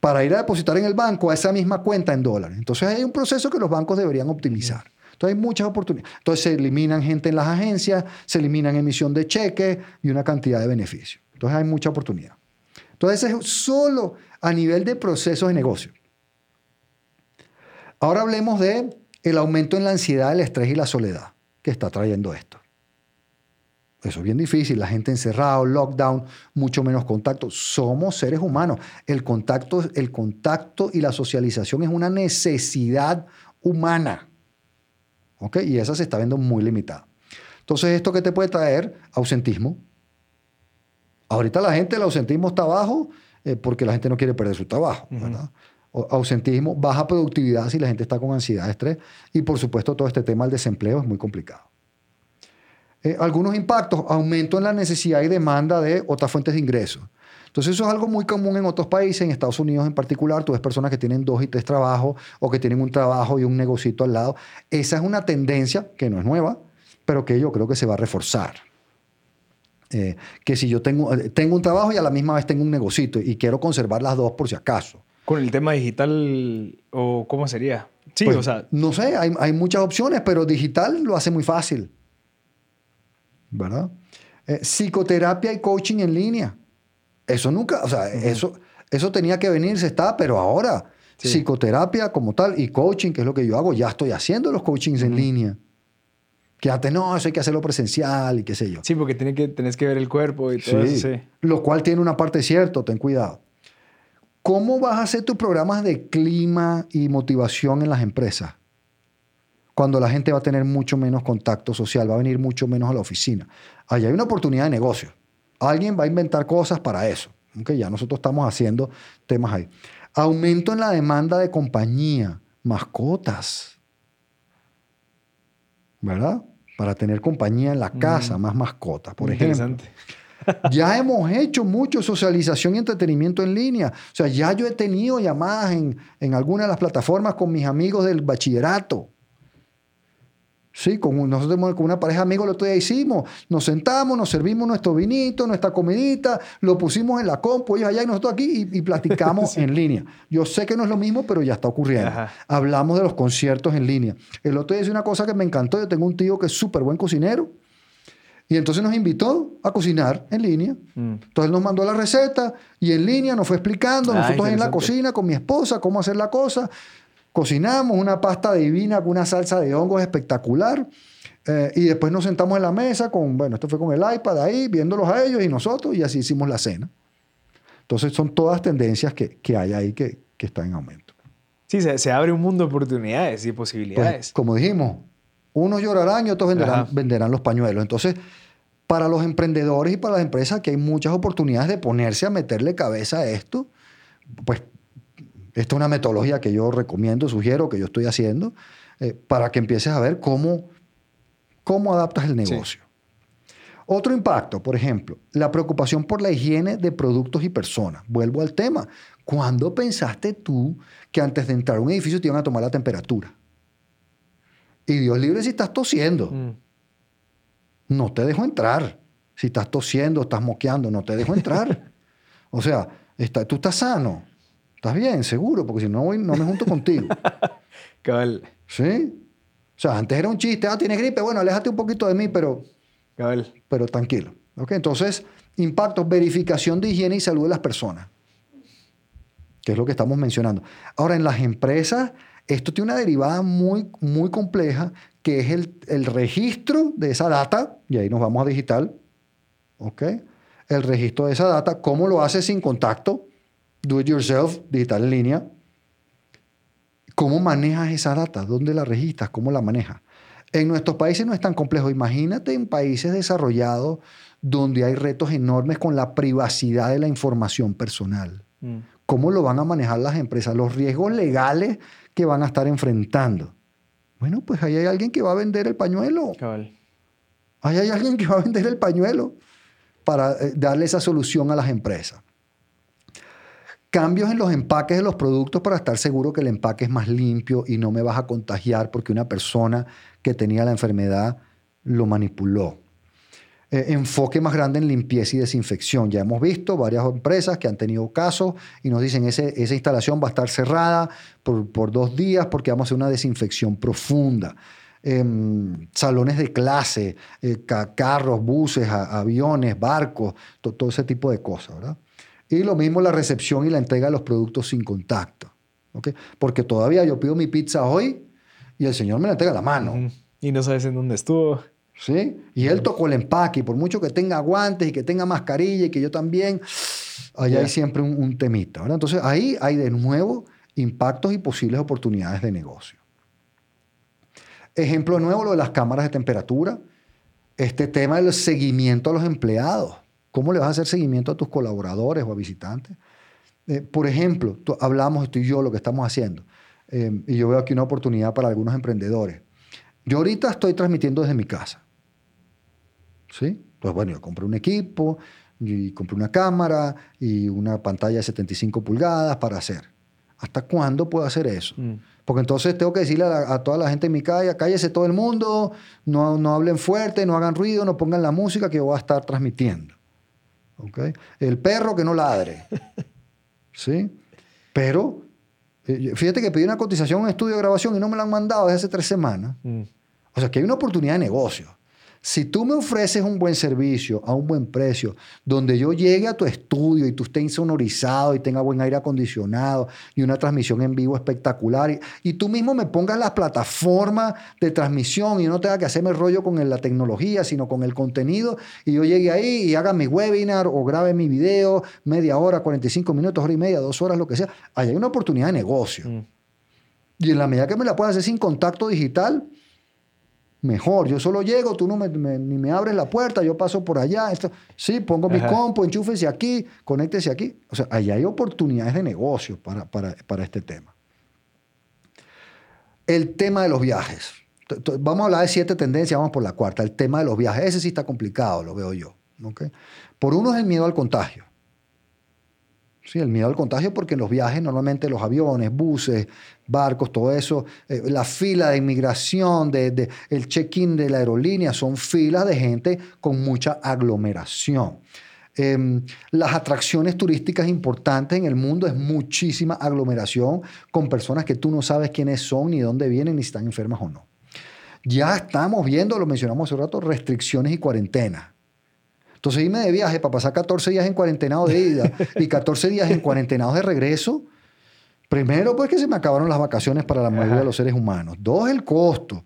[SPEAKER 2] para ir a depositar en el banco a esa misma cuenta en dólares. Entonces hay un proceso que los bancos deberían optimizar. Entonces hay muchas oportunidades. Entonces se eliminan gente en las agencias, se eliminan emisión de cheques y una cantidad de beneficios. Entonces hay mucha oportunidad. Entonces es solo a nivel de procesos de negocio. Ahora hablemos de el aumento en la ansiedad, el estrés y la soledad que está trayendo esto. Eso es bien difícil, la gente encerrada, lockdown, mucho menos contacto. Somos seres humanos. El contacto, el contacto y la socialización es una necesidad humana. ¿Ok? Y esa se está viendo muy limitada. Entonces, ¿esto qué te puede traer? Ausentismo. Ahorita la gente, el ausentismo está bajo eh, porque la gente no quiere perder su trabajo, ¿verdad? O- Ausentismo, baja productividad si la gente está con ansiedad, estrés. Y por supuesto, todo este tema del desempleo es muy complicado. Eh, algunos impactos, aumento en la necesidad y demanda de otras fuentes de ingresos. Entonces eso es algo muy común en otros países, en Estados Unidos en particular, tú ves personas que tienen dos y tres trabajos o que tienen un trabajo y un negocito al lado. Esa es una tendencia que no es nueva, pero que yo creo que se va a reforzar. Eh, que si yo tengo, eh, tengo un trabajo y a la misma vez tengo un negocito y quiero conservar las dos por si acaso.
[SPEAKER 1] Con el tema digital, o cómo sería. Sí,
[SPEAKER 2] Pues,
[SPEAKER 1] o sea,
[SPEAKER 2] No sé, hay, hay muchas opciones, pero digital lo hace muy fácil. ¿Verdad? Eh, psicoterapia y coaching en línea. Eso nunca, o sea, eso, eso tenía que venirse, está, pero ahora,
[SPEAKER 1] Sí.
[SPEAKER 2] psicoterapia como tal y coaching, que es lo que yo hago, ya estoy haciendo los coachings en línea. Que antes no, eso hay que hacerlo presencial y qué sé yo.
[SPEAKER 1] sí, porque que, tenés que ver el cuerpo y todo
[SPEAKER 2] Sí.
[SPEAKER 1] eso, sí.
[SPEAKER 2] Lo cual tiene una parte cierta, ten cuidado. ¿Cómo vas a hacer tus programas de clima y motivación en las empresas? Cuando la gente va a tener mucho menos contacto social, va a venir mucho menos a la oficina. Allá hay una oportunidad de negocio. Alguien va a inventar cosas para eso. ¿ok? Ya nosotros estamos haciendo temas ahí. Aumento en la demanda de compañía, mascotas. ¿Verdad? Para tener compañía en la casa, más mascotas, por ejemplo.
[SPEAKER 1] Interesante.
[SPEAKER 2] Ya hemos hecho mucho socialización y entretenimiento en línea. O sea, ya yo he tenido llamadas en, en algunas de las plataformas con mis amigos del bachillerato. Sí, con, un- nosotros con una pareja de amigos el otro día hicimos. Nos sentamos, nos servimos nuestro vinito, nuestra comidita, lo pusimos en la compu, ellos allá y nosotros aquí y, y platicamos en línea. Yo sé que no es lo mismo, pero ya está ocurriendo.
[SPEAKER 1] Ajá.
[SPEAKER 2] Hablamos de los conciertos en línea. El otro día hice una cosa que me encantó. Yo tengo un tío que es súper buen cocinero. Y entonces nos invitó a cocinar en línea.
[SPEAKER 1] Mm.
[SPEAKER 2] Entonces nos mandó la receta y en línea nos fue explicando,
[SPEAKER 1] Ah,
[SPEAKER 2] nosotros en la cocina con mi esposa, cómo hacer la cosa. Cocinamos una pasta divina con una salsa de hongos espectacular. eh, y después nos sentamos en la mesa con, bueno, esto fue con el iPad ahí, viéndolos a ellos y nosotros, y así hicimos la cena. Entonces son todas tendencias que, que hay ahí que, que están en aumento.
[SPEAKER 1] Sí, se, se abre un mundo de oportunidades y
[SPEAKER 2] Pues,
[SPEAKER 1] posibilidades.
[SPEAKER 2] como dijimos, unos llorarán y otros venderán, venderán los pañuelos. Entonces, para los emprendedores y para las empresas que hay muchas oportunidades de ponerse a meterle cabeza a esto, pues esta es una metodología que yo recomiendo, sugiero, que yo estoy haciendo, eh, para que empieces a ver cómo, cómo adaptas el negocio. Otro impacto, por ejemplo, la preocupación por la higiene de productos y personas. Vuelvo al tema. ¿Cuándo pensaste tú que antes de entrar a un edificio te iban a tomar la temperatura? Y Dios libre si estás tosiendo.
[SPEAKER 1] Mm.
[SPEAKER 2] No te dejo entrar. Si estás tosiendo, estás moqueando, no te dejo entrar. o sea, está, tú estás sano. Estás bien, seguro, porque si no, voy- no me junto contigo.
[SPEAKER 1] Cabal,
[SPEAKER 2] ¿Sí? O sea, antes era un chiste. Ah, tienes gripe. Bueno, aléjate un poquito de mí, pero
[SPEAKER 1] cabal.
[SPEAKER 2] pero tranquilo. ¿ok? Entonces, impactos, verificación de higiene y salud de las personas, que es lo que estamos mencionando. Ahora, en las empresas, esto tiene una derivada muy, muy compleja, que es el, el registro de esa data, y ahí nos vamos a digital, ¿ok? El registro de esa data, ¿cómo lo haces sin contacto? Do it yourself, digital en línea. ¿Cómo manejas esa data? ¿Dónde la registras? ¿Cómo la manejas? En nuestros países no es tan complejo. Imagínate en países desarrollados donde hay retos enormes con la privacidad de la información personal.
[SPEAKER 1] Mm.
[SPEAKER 2] ¿Cómo lo van a manejar las empresas? Los riesgos legales que van a estar enfrentando. Bueno, pues ahí hay alguien que va a vender el pañuelo.
[SPEAKER 1] Cabal.
[SPEAKER 2] Ahí hay alguien que va a vender el pañuelo para eh, darle esa solución a las empresas. Cambios en los empaques de los productos para estar seguro que el empaque es más limpio y no me vas a contagiar porque una persona que tenía la enfermedad lo manipuló. Eh, enfoque más grande en limpieza y desinfección. Ya hemos visto varias empresas que han tenido casos y nos dicen ese, esa instalación va a estar cerrada por, dos días porque vamos a hacer una desinfección profunda. Em, salones de clase, eh, ca- carros, buses, aviones, barcos, to- todo ese tipo de cosas, ¿verdad? Y lo mismo la recepción y la entrega de los productos sin contacto. ¿ok? Porque todavía yo pido mi pizza hoy y el señor me la entrega a la mano.
[SPEAKER 1] Y no sabes en dónde estuvo.
[SPEAKER 2] ¿sí? Y él tocó el empaque, y por mucho que tenga guantes y que tenga mascarilla y que yo también, allá hay siempre un, un temita, ¿verdad? Entonces ahí hay de nuevo impactos y posibles oportunidades de negocio. Ejemplo nuevo, lo de las cámaras de temperatura. Este tema del seguimiento a los empleados. ¿Cómo le vas a hacer seguimiento a tus colaboradores o a visitantes? Eh, por ejemplo, tú- hablamos tú y yo lo que estamos haciendo. eh, y yo veo aquí una oportunidad para algunos emprendedores. Yo ahorita estoy transmitiendo desde mi casa. ¿Sí? Pues bueno, yo compré un equipo y compré una cámara y una pantalla de 75 pulgadas para hacer. ¿Hasta cuándo puedo hacer eso?
[SPEAKER 1] Mm.
[SPEAKER 2] Porque entonces tengo que decirle a, la- a toda la gente en mi calle, cállese todo el mundo, no, no hablen fuerte, no hagan ruido, no pongan la música que yo voy a estar transmitiendo. ¿Ok? El perro que no ladre. ¿Sí? Pero, eh, fíjate que pedí una cotización en un estudio de grabación y no me la han mandado desde hace tres semanas.
[SPEAKER 1] Mm.
[SPEAKER 2] O sea, que hay una oportunidad de negocio. Si tú me ofreces un buen servicio a un buen precio, donde yo llegue a tu estudio y tú estés insonorizado y tenga buen aire acondicionado y una transmisión en vivo espectacular, y, y tú mismo me pongas las plataformas de transmisión y no tenga que hacerme rollo con el- la tecnología, sino con el contenido, y yo llegue ahí y haga mi webinar o grabe mi video, media hora, 45 minutos, hora y media, dos horas, lo que sea, ahí hay una oportunidad de negocio.
[SPEAKER 1] Mm.
[SPEAKER 2] Y en la medida que me la puedas hacer sin contacto digital, mejor. Yo solo llego, tú no me, me- ni me abres la puerta, yo paso por allá. Esto, sí, pongo mi compo, enchúfese aquí, conéctese aquí. O sea, ahí hay oportunidades de negocio para, para, para este tema. El tema de los viajes. Vamos a hablar de siete tendencias, vamos por la cuarta. El tema de los viajes. Ese sí está complicado, lo veo yo. Por uno es el miedo al contagio. Sí, el miedo al contagio porque en los viajes normalmente los aviones, buses, barcos, todo eso, eh, la fila de inmigración, de, el check-in de la aerolínea, son filas de gente con mucha aglomeración. Em, las atracciones turísticas importantes en el mundo es muchísima aglomeración con personas que tú no sabes quiénes son, ni dónde vienen, ni si están enfermas o no. Ya estamos viendo, lo mencionamos hace rato, restricciones y cuarentenas. Entonces irme de viaje para pasar 14 días en cuarentenado de ida y 14 días en cuarentenado de regreso, Primero, pues que se me acabaron las vacaciones para la mayoría de los seres humanos. Dos, el costo.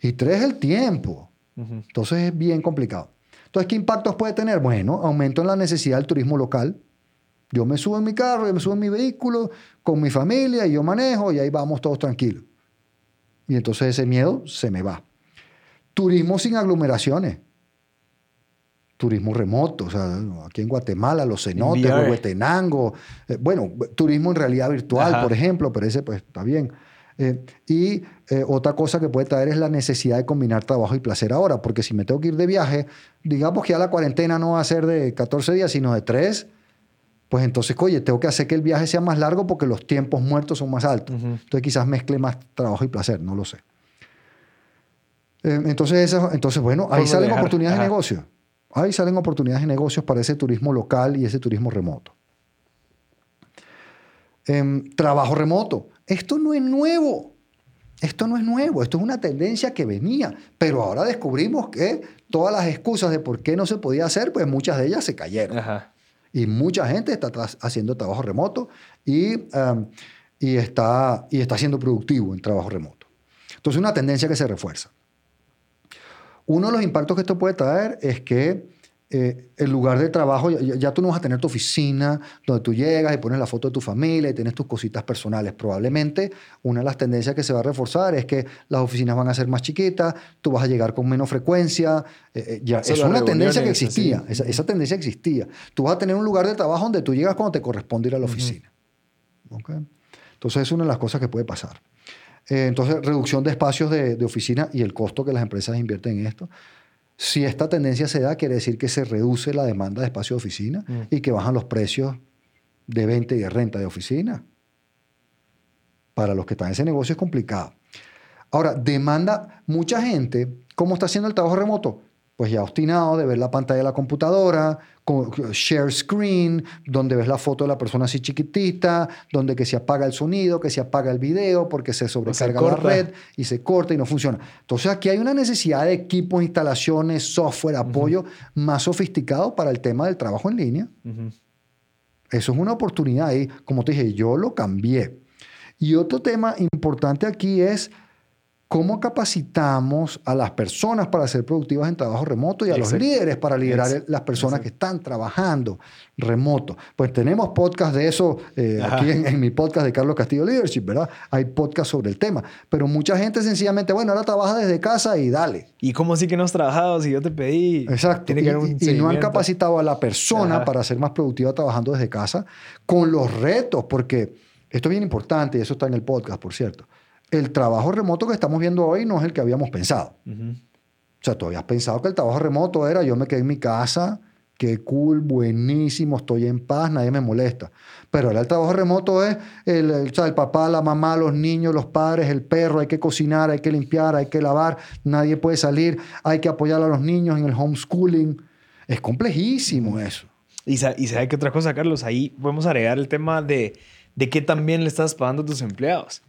[SPEAKER 2] Y tres, el tiempo. Entonces es bien complicado. Entonces, ¿qué impactos puede tener? Bueno, aumento en la necesidad del turismo local. Yo me subo en mi carro, yo me subo en mi vehículo con mi familia y yo manejo y ahí vamos todos tranquilos. Y entonces ese miedo se me va. Turismo sin aglomeraciones. Turismo remoto, o sea, aquí en Guatemala, los cenotes, Huehuetenango. Eh, bueno, turismo en realidad virtual, por ejemplo, pero ese pues está bien. Eh, y eh, otra cosa que puede traer es la necesidad de combinar trabajo y placer ahora, porque si me tengo que ir de viaje, digamos que ya la cuarentena no va a ser de 14 días, sino de 3, pues entonces, oye, tengo que hacer que el viaje sea más largo porque los tiempos muertos son más altos. Entonces quizás mezcle más trabajo y placer, no lo sé. Eh, entonces, entonces, bueno, ahí salen oportunidades de negocio. Ahí salen oportunidades de negocios para ese turismo local y ese turismo remoto. Em, trabajo remoto. Esto no es nuevo. Esto no es nuevo, esto es una tendencia que venía, pero ahora descubrimos que todas las excusas de por qué no se podía hacer, pues muchas de ellas se cayeron. Y mucha gente está haciendo trabajo remoto y, um, y, está, y está siendo productivo en trabajo remoto. Entonces, una tendencia que se refuerza. Uno de los impactos que esto puede traer es que eh, el lugar de trabajo, ya, tú no vas a tener tu oficina donde tú llegas y pones la foto de tu familia y tienes tus cositas personales. Probablemente una de las tendencias que se va a reforzar es que las oficinas van a ser más chiquitas, tú vas a llegar con menos frecuencia. Eh, eh, ya, es una tendencia que existía, esa, tendencia existía. Tú vas a tener un lugar de trabajo donde tú llegas cuando te corresponde ir a la oficina. Entonces es una de las cosas que puede pasar. Entonces, reducción de espacios de, de oficina y el costo que las empresas invierten en esto. Si esta tendencia se da, quiere decir que se reduce la demanda de espacio de oficina mm. y que bajan los precios de venta y de renta de oficina. Para los que están en ese negocio es complicado. Ahora, demanda mucha gente, ¿cómo está haciendo el trabajo remoto? Pues ya obstinado de ver la pantalla de la computadora, con share screen, donde ves la foto de la persona así chiquitita, donde que se apaga el sonido, que se apaga el video porque se sobrecarga la red y se corta y no funciona. Entonces aquí hay una necesidad de equipos, instalaciones, software, apoyo más sofisticado para el tema del trabajo en línea. Eso es una oportunidad y como te dije, yo lo cambié. Y otro tema importante aquí es ¿Cómo capacitamos a las personas para ser productivas en trabajo remoto y a los líderes para liderar las personas que están trabajando remoto? Pues tenemos podcast de eso eh, aquí en, mi podcast de Carlos Castillo Leadership, ¿verdad? Hay podcast sobre el tema. Pero mucha gente sencillamente, bueno, ahora trabaja desde casa y dale.
[SPEAKER 1] ¿Y cómo sí que no has trabajado si yo te pedí?
[SPEAKER 2] Exacto. Tiene que y, y no han capacitado a la persona para ser más productiva trabajando desde casa con los retos, porque esto es bien importante y eso está en el podcast, por cierto el trabajo remoto que estamos viendo hoy no es el que habíamos pensado. O sea, tú habías pensado que el trabajo remoto era yo me quedé en mi casa, qué cool, buenísimo, estoy en paz, nadie me molesta. Pero ahora el trabajo remoto es el, el, papá, la mamá, los niños, los padres, el perro, hay que cocinar, hay que limpiar, hay que lavar, nadie puede salir, hay que apoyar a los niños en el homeschooling. Es complejísimo eso.
[SPEAKER 1] Y, y sabe que otra cosa, Carlos, ahí podemos agregar el tema de, de qué también le estás pagando a tus empleados.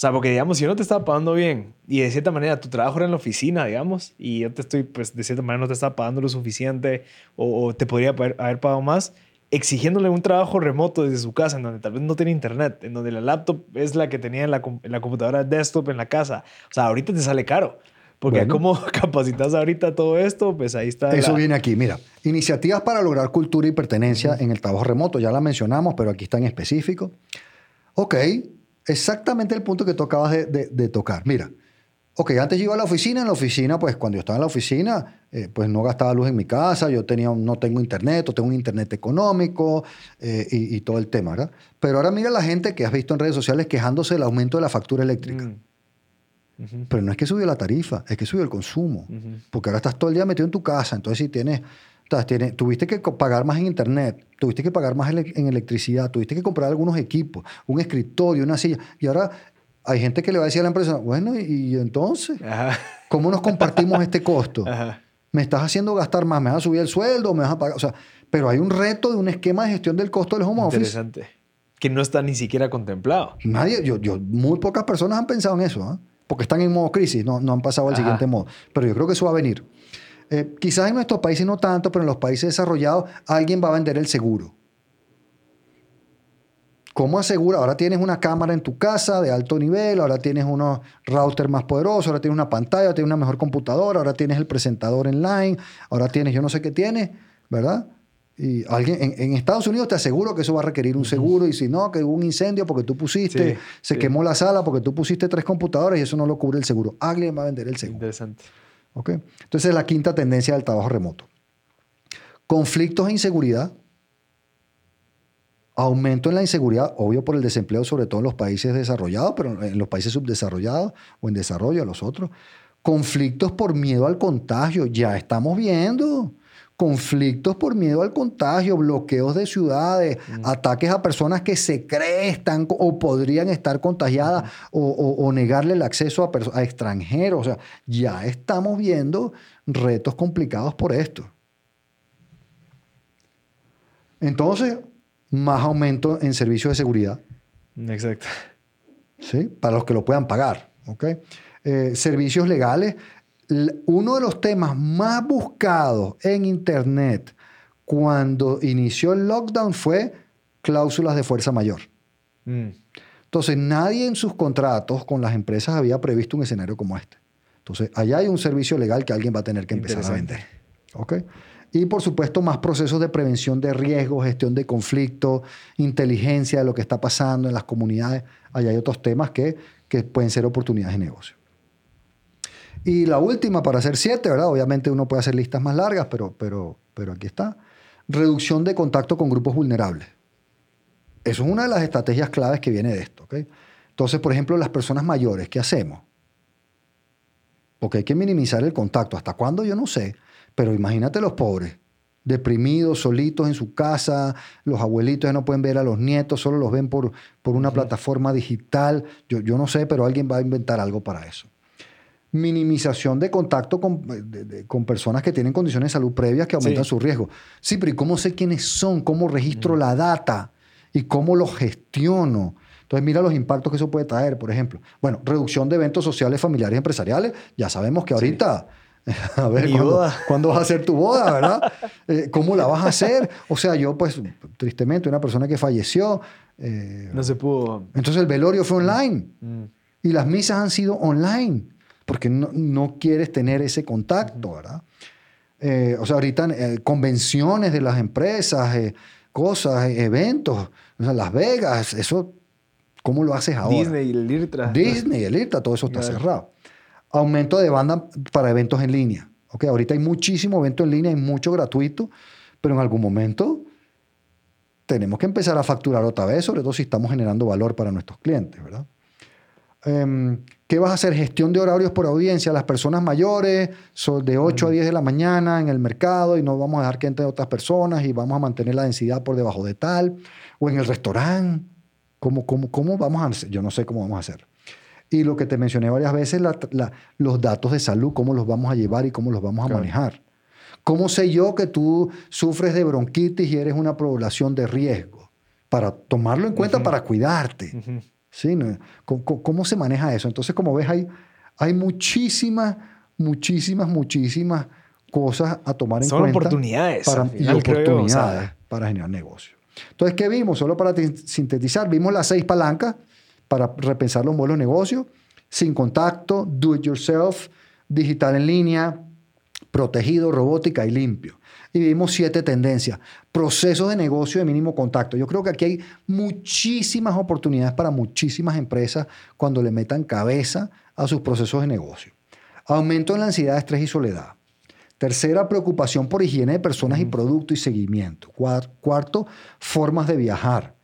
[SPEAKER 1] O sea, porque digamos, si yo no te estaba pagando bien y de cierta manera tu trabajo era en la oficina, digamos, y yo te estoy, pues de cierta manera no te estaba pagando lo suficiente o, te podría haber, pagado más, exigiéndole un trabajo remoto desde su casa, en donde tal vez no tiene internet, en donde la laptop es la que tenía en la, en la computadora desktop en la casa. O sea, ahorita te sale caro. Porque ¿cómo capacitas ahorita todo esto? Pues ahí está.
[SPEAKER 2] Eso viene aquí. Mira, iniciativas para lograr cultura y pertenencia en el trabajo remoto. Ya la mencionamos, pero aquí está en específico. Ok, exactamente el punto que tú acabas de, tocar. Mira, ok, antes yo iba a la oficina, en la oficina, pues cuando yo estaba en la oficina, eh, pues no gastaba luz en mi casa, yo tenía, no tengo internet, o tengo un internet económico eh, y, todo el tema, ¿verdad? Pero ahora mira la gente que has visto en redes sociales quejándose del aumento de la factura eléctrica. Mm. Pero no es que subió la tarifa, es que subió el consumo. Porque ahora estás todo el día metido en tu casa, entonces si tienes tuviste que pagar más en internet, tuviste que pagar más en electricidad, tuviste que comprar algunos equipos, un escritorio, una silla. Y ahora hay gente que le va a decir a la empresa, bueno, ¿y, entonces? ¿Cómo nos compartimos este costo? ¿Me estás haciendo gastar más? ¿Me vas a subir el sueldo? ¿Me vas a pagar? O sea, pero hay un reto de un esquema de gestión del costo del home office.
[SPEAKER 1] Interesante. Que no está ni siquiera contemplado.
[SPEAKER 2] Nadie, yo, yo, muy pocas personas han pensado en eso, ¿ah? porque están en modo crisis, no, no han pasado al siguiente modo. Pero yo creo que eso va a venir. Eh, quizás en nuestros países no tanto, pero en los países desarrollados alguien va a vender el seguro. ¿Cómo asegura? Ahora tienes una cámara en tu casa de alto nivel, ahora tienes unos router más poderosos, ahora tienes una pantalla, ahora tienes una mejor computadora, ahora tienes el presentador online, ahora tienes yo no sé qué tienes, ¿verdad? Y alguien en, Estados Unidos te aseguro que eso va a requerir un seguro y si no, que hubo un incendio porque tú pusiste, se quemó la sala porque tú pusiste tres computadoras y eso no lo cubre el seguro. Alguien va a vender el seguro.
[SPEAKER 1] Interesante.
[SPEAKER 2] ¿Ok? Entonces es la quinta tendencia del trabajo remoto. Conflictos e inseguridad. Aumento en la inseguridad, obvio por el desempleo, sobre todo en los países desarrollados, pero en los países subdesarrollados o en desarrollo, a los otros. Conflictos por miedo al contagio, ya estamos viendo conflictos por miedo al contagio, bloqueos de ciudades, mm. ataques a personas que se creen están o podrían estar contagiadas o, negarle el acceso a, a extranjeros. O sea, ya estamos viendo retos complicados por esto. Entonces, más aumento en servicios de seguridad.
[SPEAKER 1] Exacto.
[SPEAKER 2] ¿Sí? Para los que lo puedan pagar. Eh, servicios legales uno de los temas más buscados en Internet cuando inició el lockdown fue cláusulas de fuerza mayor. Mm. Entonces, nadie en sus contratos con las empresas había previsto un escenario como este. Entonces, allá hay un servicio legal que alguien va a tener que empezar a vender. Y por supuesto, más procesos de prevención de riesgos, gestión de conflictos, inteligencia de lo que está pasando en las comunidades. Allá hay otros temas que, que pueden ser oportunidades de negocio. Y la última, para hacer siete, ¿verdad? Obviamente uno puede hacer listas más largas, pero, pero, pero aquí está. Reducción de contacto con grupos vulnerables. Eso es una de las estrategias claves que viene de esto. ¿okay? Entonces, por ejemplo, las personas mayores, ¿qué hacemos? Porque hay que minimizar el contacto. ¿Hasta cuándo? Yo no sé. Pero imagínate los pobres, deprimidos, solitos en su casa, los abuelitos ya no pueden ver a los nietos, solo los ven por, por una plataforma digital. Yo, yo no sé, pero alguien va a inventar algo para eso minimización de contacto con, con, personas que tienen condiciones de salud previas que aumentan su riesgo. Sí, pero ¿y cómo sé quiénes son? ¿Cómo registro la data? ¿Y cómo lo gestiono? Entonces, mira los impactos que eso puede traer, por ejemplo. Bueno, reducción de eventos sociales, familiares y empresariales. Ya sabemos que ahorita... A ver, ¿cuándo, vas a hacer tu boda, verdad? Eh, ¿Cómo la vas a hacer? O sea, yo, pues, tristemente, una persona que falleció.
[SPEAKER 1] Eh, no se pudo.
[SPEAKER 2] Entonces, el velorio fue online. Mm. Y las misas han sido online porque no, quieres tener ese contacto, ¿verdad? Eh, o sea, ahorita eh, convenciones de las empresas, eh, cosas, eventos, o sea, Las Vegas, eso, ¿cómo lo haces ahora?
[SPEAKER 1] Disney, el IRTRA.
[SPEAKER 2] Disney, el IRTRA, todo eso está cerrado. Aumento de banda para eventos en línea. Okay, ahorita hay muchísimo evento en línea, hay mucho gratuito, pero en algún momento tenemos que empezar a facturar otra vez, sobre todo si estamos generando valor para nuestros clientes, ¿verdad? Em, ¿Qué vas a hacer? Gestión de horarios por audiencia. Las personas mayores son de 8 a 10 de la mañana en el mercado y no vamos a dejar que entre otras personas y vamos a mantener la densidad por debajo de tal. O en el restaurante. ¿Cómo, cómo, cómo vamos a hacer? Yo no sé cómo vamos a hacer. Y lo que te mencioné varias veces, los datos de salud, cómo los vamos a llevar y cómo los vamos a manejar. ¿Cómo sé yo que tú sufres de bronquitis y eres una población de riesgo? Para tomarlo en cuenta, para cuidarte. ¿Sí? ¿Cómo, se maneja eso? Entonces, como ves, hay, hay muchísimas, muchísimas, muchísimas cosas a tomar en
[SPEAKER 1] Son
[SPEAKER 2] cuenta.
[SPEAKER 1] oportunidades.
[SPEAKER 2] Para, y oportunidades para generar negocio. Entonces, ¿qué vimos? Solo para sintetizar, vimos las seis palancas para repensar los modelos de negocio. Sin contacto, do it yourself, digital en línea, protegido, robótica y limpio y vimos siete tendencias. Procesos de negocio de mínimo contacto. Yo creo que aquí hay muchísimas oportunidades para muchísimas empresas cuando le metan cabeza a sus procesos de negocio. Aumento en la ansiedad, estrés y soledad. Tercera, preocupación por higiene de personas y producto y seguimiento. Cuarto, formas de viajar.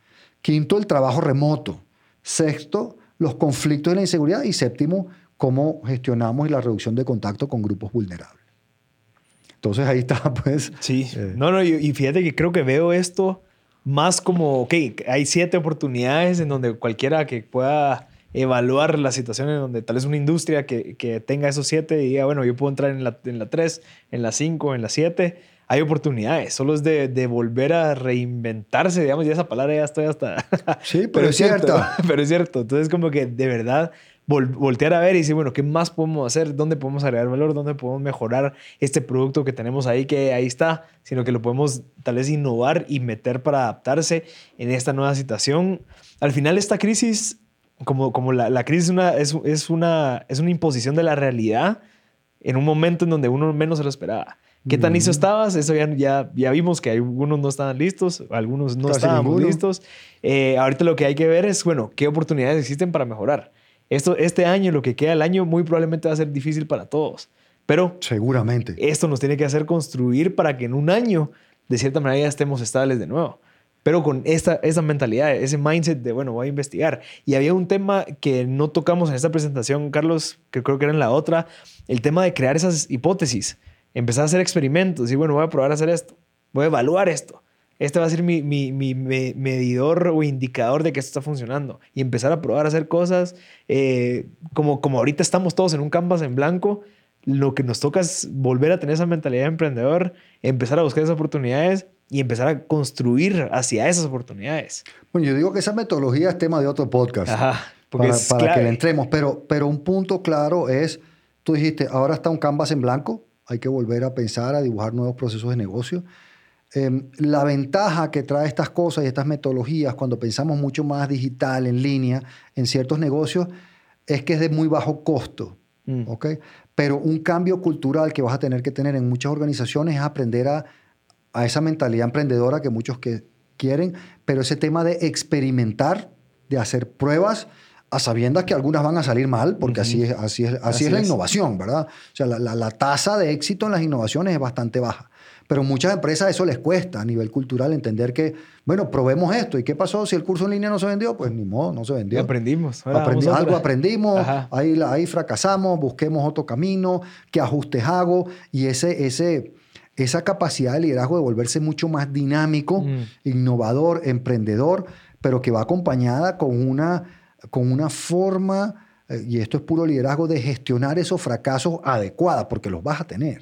[SPEAKER 2] Quinto, el trabajo remoto. Sexto, los conflictos y la inseguridad. Y séptimo, cómo gestionamos y la reducción de contacto con grupos vulnerables. Entonces ahí está, pues.
[SPEAKER 1] Sí. Eh. No, no, y, fíjate que creo que veo esto más como, ok, hay siete oportunidades en donde cualquiera que pueda evaluar la situación en donde tal vez una industria que, que tenga esos siete y diga, bueno, yo puedo entrar en la, en la tres, en la cinco, en la siete. Hay oportunidades, solo es de, de, volver a reinventarse, digamos, y esa palabra ya estoy hasta...
[SPEAKER 2] Sí, pero, es cierto.
[SPEAKER 1] Pero es cierto. Entonces, como que de verdad voltear a ver y decir, bueno, ¿qué más podemos hacer? ¿Dónde podemos agregar valor? ¿Dónde podemos mejorar este producto que tenemos ahí, que ahí está? Sino que lo podemos tal vez innovar y meter para adaptarse en esta nueva situación. Al final, esta crisis, como, como la, la crisis una, es, es, una, es una imposición de la realidad en un momento en donde uno menos se lo esperaba. ¿Qué tan listo estabas? Eso ya, ya, ya, vimos que algunos no estaban listos, algunos no estaban estábamos listos. Eh, ahorita lo que hay que ver es, bueno, qué oportunidades existen para mejorar. Esto, este año, lo que queda el año, muy probablemente va a ser difícil para todos. Pero
[SPEAKER 2] seguramente
[SPEAKER 1] esto nos tiene que hacer construir para que en un año, de cierta manera, ya estemos estables de nuevo. Pero con esta, esa mentalidad, ese mindset de, bueno, voy a investigar. Y había un tema que no tocamos en esta presentación, Carlos, que creo que era en la otra, el tema de crear esas hipótesis. Empezar a hacer experimentos y, bueno, voy a probar a hacer esto, voy a evaluar esto este va a ser mi, mi, mi, medidor o indicador de que esto está funcionando. Y empezar a probar a hacer cosas. Eh, como, como ahorita estamos todos en un canvas en blanco, lo que nos toca es volver a tener esa mentalidad de emprendedor, empezar a buscar esas oportunidades y empezar a construir hacia esas oportunidades.
[SPEAKER 2] Bueno, yo digo que esa metodología es tema de otro podcast. Ajá, para, para que le entremos. Pero, pero un punto claro es, tú dijiste, ahora está un canvas en blanco, hay que volver a pensar, a dibujar nuevos procesos de negocio. Em, la ventaja que trae estas cosas y estas metodologías cuando pensamos mucho más digital, en línea, en ciertos negocios, es que es de muy bajo costo. Mm. Pero un cambio cultural que vas a tener que tener en muchas organizaciones es aprender a, a esa mentalidad emprendedora que muchos que quieren, pero ese tema de experimentar, de hacer pruebas, a sabiendas que algunas van a salir mal, porque así, es, así, es, así, es la innovación, ¿verdad? O sea, la, la, tasa de éxito en las innovaciones es bastante baja. Pero muchas empresas eso les cuesta a nivel cultural entender que, bueno, probemos esto. ¿Y qué pasó si el curso en línea no se vendió? Pues ni modo, no se vendió.
[SPEAKER 1] aprendimos.
[SPEAKER 2] algo aprendimos, ahí, ahí fracasamos, busquemos otro camino, qué ajustes hago. Y ese, ese, esa capacidad de liderazgo de volverse mucho más dinámico, mm. innovador, emprendedor, pero que va acompañada con una, con una forma eh, y esto es puro liderazgo, de gestionar esos fracasos adecuadas, porque los vas a tener.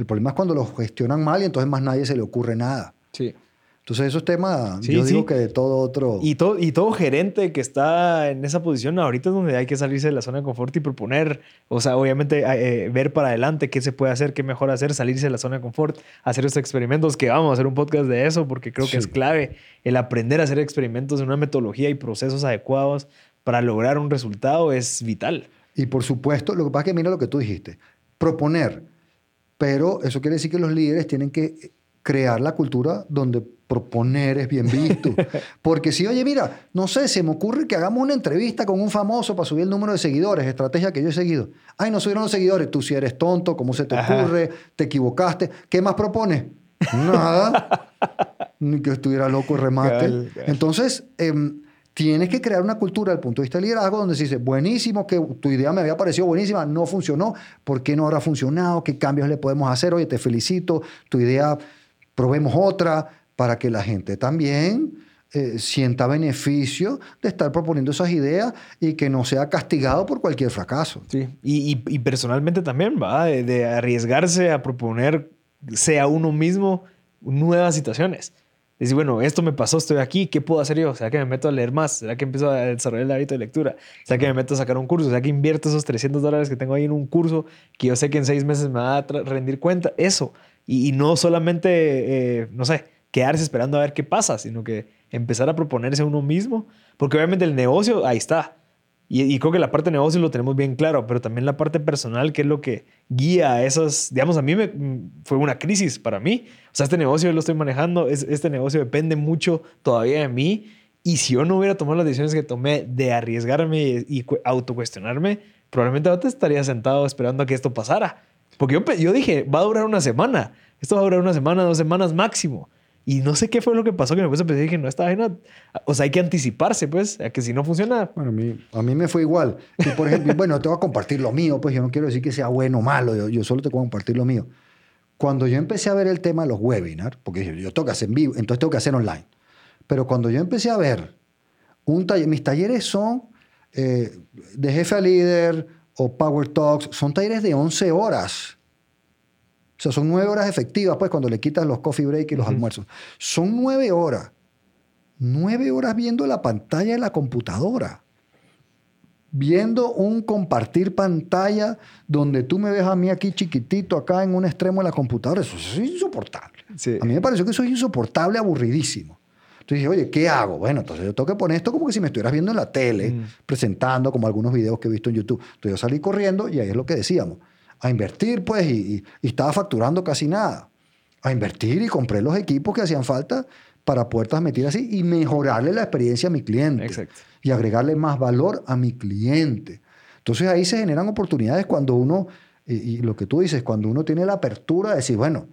[SPEAKER 2] El problema es cuando los gestionan mal y entonces más nadie se le ocurre nada. Sí. Entonces, eso es tema, yo digo que de todo otro.
[SPEAKER 1] Y todo, y todo gerente que está en esa posición ahorita es donde hay que salirse de la zona de confort y proponer, o sea, obviamente eh, ver para adelante qué se puede hacer, qué mejor hacer, salirse de la zona de confort, hacer estos experimentos, que vamos a hacer un podcast de eso porque creo que es clave el aprender a hacer experimentos en una metodología y procesos adecuados para lograr un resultado es vital.
[SPEAKER 2] Y por supuesto, lo que pasa es que mira lo que tú dijiste, proponer pero eso quiere decir que los líderes tienen que crear la cultura donde proponer es bien visto. Porque si, oye, mira, no sé, se me ocurre que hagamos una entrevista con un famoso para subir el número de seguidores, estrategia que yo he seguido. Ay, no subieron los seguidores. Tú si eres tonto, ¿cómo se te ocurre? ¿Te equivocaste? ¿Qué más propones? Nada. Ni que estuviera loco el remate. Entonces, em, Tienes que crear una cultura desde el punto de vista del liderazgo donde se dice, buenísimo, que tu idea me había parecido buenísima, no funcionó, ¿por qué no habrá funcionado? ¿Qué cambios le podemos hacer? Oye, te felicito, tu idea, probemos otra, para que la gente también eh, sienta beneficio de estar proponiendo esas ideas y que no sea castigado por cualquier fracaso.
[SPEAKER 1] Sí, y, personalmente también, va, de, arriesgarse a proponer, sea uno mismo, nuevas situaciones decir, bueno, esto me pasó, estoy aquí, ¿qué puedo hacer yo? ¿Será que me meto a leer más? ¿Será que empiezo a desarrollar el hábito de lectura? ¿Será que me meto a sacar un curso? ¿Será que invierto esos 300 dólares que tengo ahí en un curso que yo sé que en seis meses me va a rendir cuenta? Eso. Y, no solamente, eh, no sé, quedarse esperando a ver qué pasa, sino que empezar a proponerse uno mismo. Porque obviamente el negocio, ahí está. Y, creo que la parte de negocio lo tenemos bien claro, pero también la parte personal, que es lo que guía a esas, digamos, a mí me, fue una crisis para mí. O sea, este negocio yo lo estoy manejando, es, este negocio depende mucho todavía de mí. Y si yo no hubiera tomado las decisiones que tomé de arriesgarme y, autocuestionarme, probablemente ahora estaría sentado esperando a que esto pasara. Porque yo, yo dije, va a durar una semana. Esto va a durar una semana, dos semanas máximo. Y no sé qué fue lo que pasó que me puse a pensar y dije, no, esta vaina, o sea, hay que anticiparse, pues, a que si no funciona.
[SPEAKER 2] Bueno, a mí, a mí me fue igual. Y por ejemplo, bueno, te voy a compartir lo mío, pues yo no quiero decir que sea bueno o malo, yo, yo solo te voy a compartir lo mío. Cuando yo empecé a ver el tema de los webinars, porque yo tengo que hacer en vivo, entonces tengo que hacer online. Pero cuando yo empecé a ver un taller, mis talleres son eh, de jefe a líder o Power Talks, son talleres de 11 horas o sea, son nueve horas efectivas, pues, cuando le quitas los coffee break y los almuerzos. Son nueve horas. Nueve horas viendo la pantalla de la computadora. viendo un compartir pantalla donde tú me ves a mí aquí chiquitito, acá en un extremo de la computadora. Eso, es insoportable. A mí me pareció que eso es insoportable, aburridísimo. Entonces dije, oye, ¿qué hago? Bueno, entonces yo tengo que poner esto como que si me estuvieras viendo en la tele, mm. presentando como algunos videos que he visto en YouTube. Entonces yo salí corriendo y ahí es lo que decíamos, a invertir pues y, y estaba facturando casi nada. A invertir y compré los equipos que hacían falta para poder transmitir así y mejorarle la experiencia a mi cliente. Exacto. Y agregarle más valor a mi cliente. Entonces ahí se generan oportunidades cuando uno, y, lo que tú dices, cuando uno tiene la apertura de decir, bueno,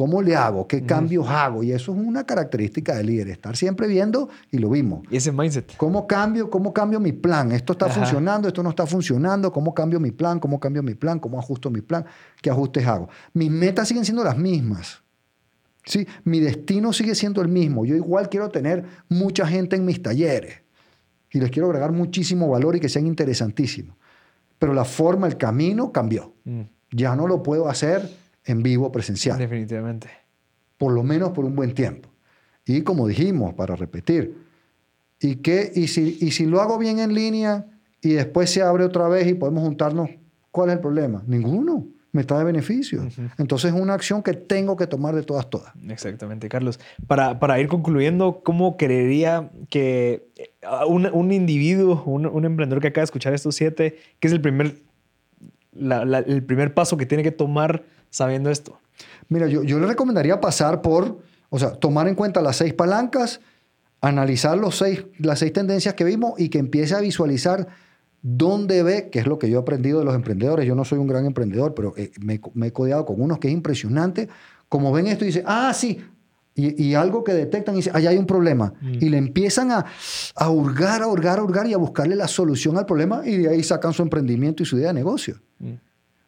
[SPEAKER 2] ¿cómo le hago? ¿Qué cambios hago? Y eso es una característica del líder, estar siempre viendo y lo vimos.
[SPEAKER 1] Y ese mindset.
[SPEAKER 2] ¿Cómo cambio, cómo cambio mi plan? Esto está funcionando, esto no está funcionando, ¿cómo cambio mi plan? ¿Cómo cambio mi plan? ¿Cómo ajusto mi plan? ¿Qué ajustes hago? Mis metas siguen siendo las mismas. ¿sí? Mi destino sigue siendo el mismo. Yo igual quiero tener mucha gente en mis talleres y les quiero agregar muchísimo valor y que sean interesantísimos. Pero la forma, el camino cambió. Mm. Ya no lo puedo hacer en vivo presencial.
[SPEAKER 1] Definitivamente.
[SPEAKER 2] Por lo menos por un buen tiempo. Y como dijimos, para repetir, ¿y, qué, y, si, y si lo hago bien en línea y después se abre otra vez y podemos juntarnos, ¿cuál es el problema? Ninguno me trae beneficio. Entonces es una acción que tengo que tomar de todas, todas.
[SPEAKER 1] Exactamente, Carlos. Para, para ir concluyendo, ¿cómo creería que eh, un, un individuo, un, un, emprendedor que acaba de escuchar estos siete, qué es el primer, el primer paso que tiene que tomar sabiendo esto?
[SPEAKER 2] Mira, yo, yo le recomendaría pasar por, o sea, tomar en cuenta las seis palancas, analizar los seis, las seis tendencias que vimos y que empiece a visualizar ¿Dónde ve, que es lo que yo he aprendido de los emprendedores? Yo no soy un gran emprendedor, pero eh, me, he codeado con unos que es impresionante. Como ven esto y dicen, ah, sí, y, algo que detectan y dicen, allá hay un problema. Mm. Y le empiezan a, a hurgar, a hurgar, a hurgar y a buscarle la solución al problema y de ahí sacan su emprendimiento y su idea de negocio. Mm.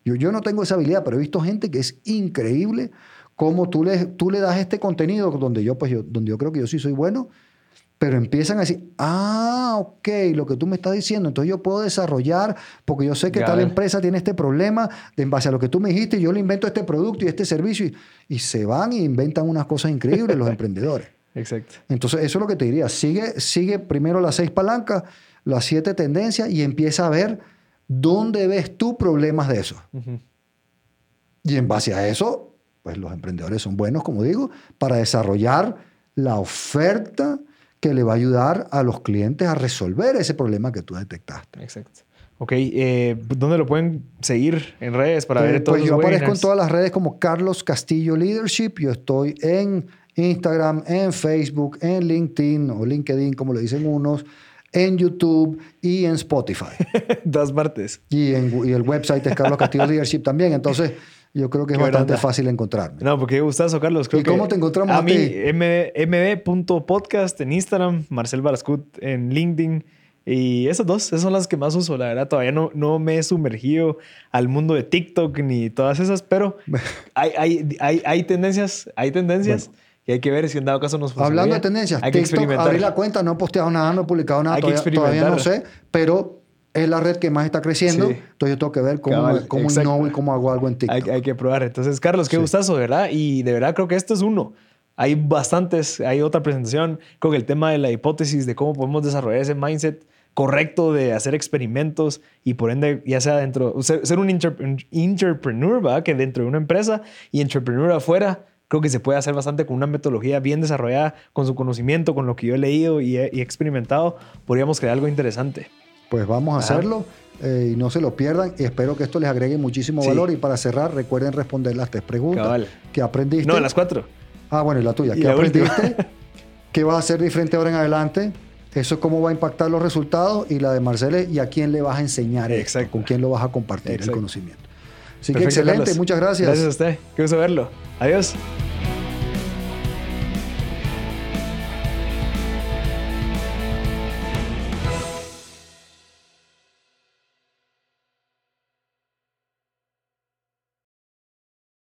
[SPEAKER 2] Yo, yo no tengo esa habilidad, pero he visto gente que es increíble cómo tú le, tú le das este contenido donde yo, pues yo, donde yo creo que yo sí soy bueno pero empiezan a decir, ah, ok, lo que tú me estás diciendo, entonces yo puedo desarrollar, porque yo sé que tal empresa tiene este problema, en base a lo que tú me dijiste, yo le invento este producto y este servicio, y, se van y inventan unas cosas increíbles los emprendedores.
[SPEAKER 1] Exacto.
[SPEAKER 2] Entonces, eso es lo que te diría, sigue, sigue primero las seis palancas, las siete tendencias, y empieza a ver dónde ves tú problemas de eso. Y en base a eso, pues los emprendedores son buenos, como digo, para desarrollar la oferta, que le va a ayudar a los clientes a resolver ese problema que tú detectaste.
[SPEAKER 1] Exacto. Ok, eh, ¿dónde lo pueden seguir en redes para ver eh, todos
[SPEAKER 2] Pues yo aparezco en todas las redes como Carlos Castillo Leadership. Yo estoy en Instagram, en Facebook, en LinkedIn o LinkedIn, como le dicen unos, en YouTube y en Spotify.
[SPEAKER 1] Dos partes.
[SPEAKER 2] Y, en, y el website es Carlos Castillo Leadership también. Entonces, yo creo que es bastante fácil encontrarme.
[SPEAKER 1] No, porque gustazo, Carlos.
[SPEAKER 2] ¿Y cómo te encontramos
[SPEAKER 1] a, a mí? mb.podcast en Instagram, Marcel Barascut en LinkedIn. Y esas dos, esas son las que más uso. La verdad, todavía no, no me he sumergido al mundo de TikTok ni todas esas, pero hay, hay, hay, hay tendencias, hay tendencias. Y hay que ver si en dado caso nos funciona.
[SPEAKER 2] Hablando de tendencias, hay TikTok, que experimentar. abrí la cuenta, no he posteado nada, no he publicado nada, todavía, todavía no sé, pero es la red que más está creciendo. Entonces yo tengo que ver cómo, cómo innovo y cómo hago algo en TikTok.
[SPEAKER 1] Hay, que probar. Entonces, Carlos, qué gustazo, ¿verdad? Y de verdad creo que esto es uno. Hay bastantes, hay otra presentación con el tema de la hipótesis de cómo podemos desarrollar ese mindset correcto de hacer experimentos y por ende, ya sea dentro, ser, un entrepreneur, ¿verdad? Que dentro de una empresa y entrepreneur afuera, creo que se puede hacer bastante con una metodología bien desarrollada, con su conocimiento, con lo que yo he leído y he, y he experimentado, podríamos crear algo interesante
[SPEAKER 2] pues vamos a hacerlo eh, y no se lo pierdan. Y espero que esto les agregue muchísimo valor. Y para cerrar, recuerden responder las tres preguntas que aprendiste.
[SPEAKER 1] No, las cuatro.
[SPEAKER 2] Ah, bueno, y la tuya. ¿Qué aprendiste? ¿Qué vas a hacer diferente ahora en adelante? Eso es cómo va a impactar los resultados y la de Marcele y a quién le vas a enseñar Exacto. con quién lo vas a compartir el conocimiento. Así que excelente, muchas gracias.
[SPEAKER 1] Gracias a usted, qué gusto verlo. Adiós.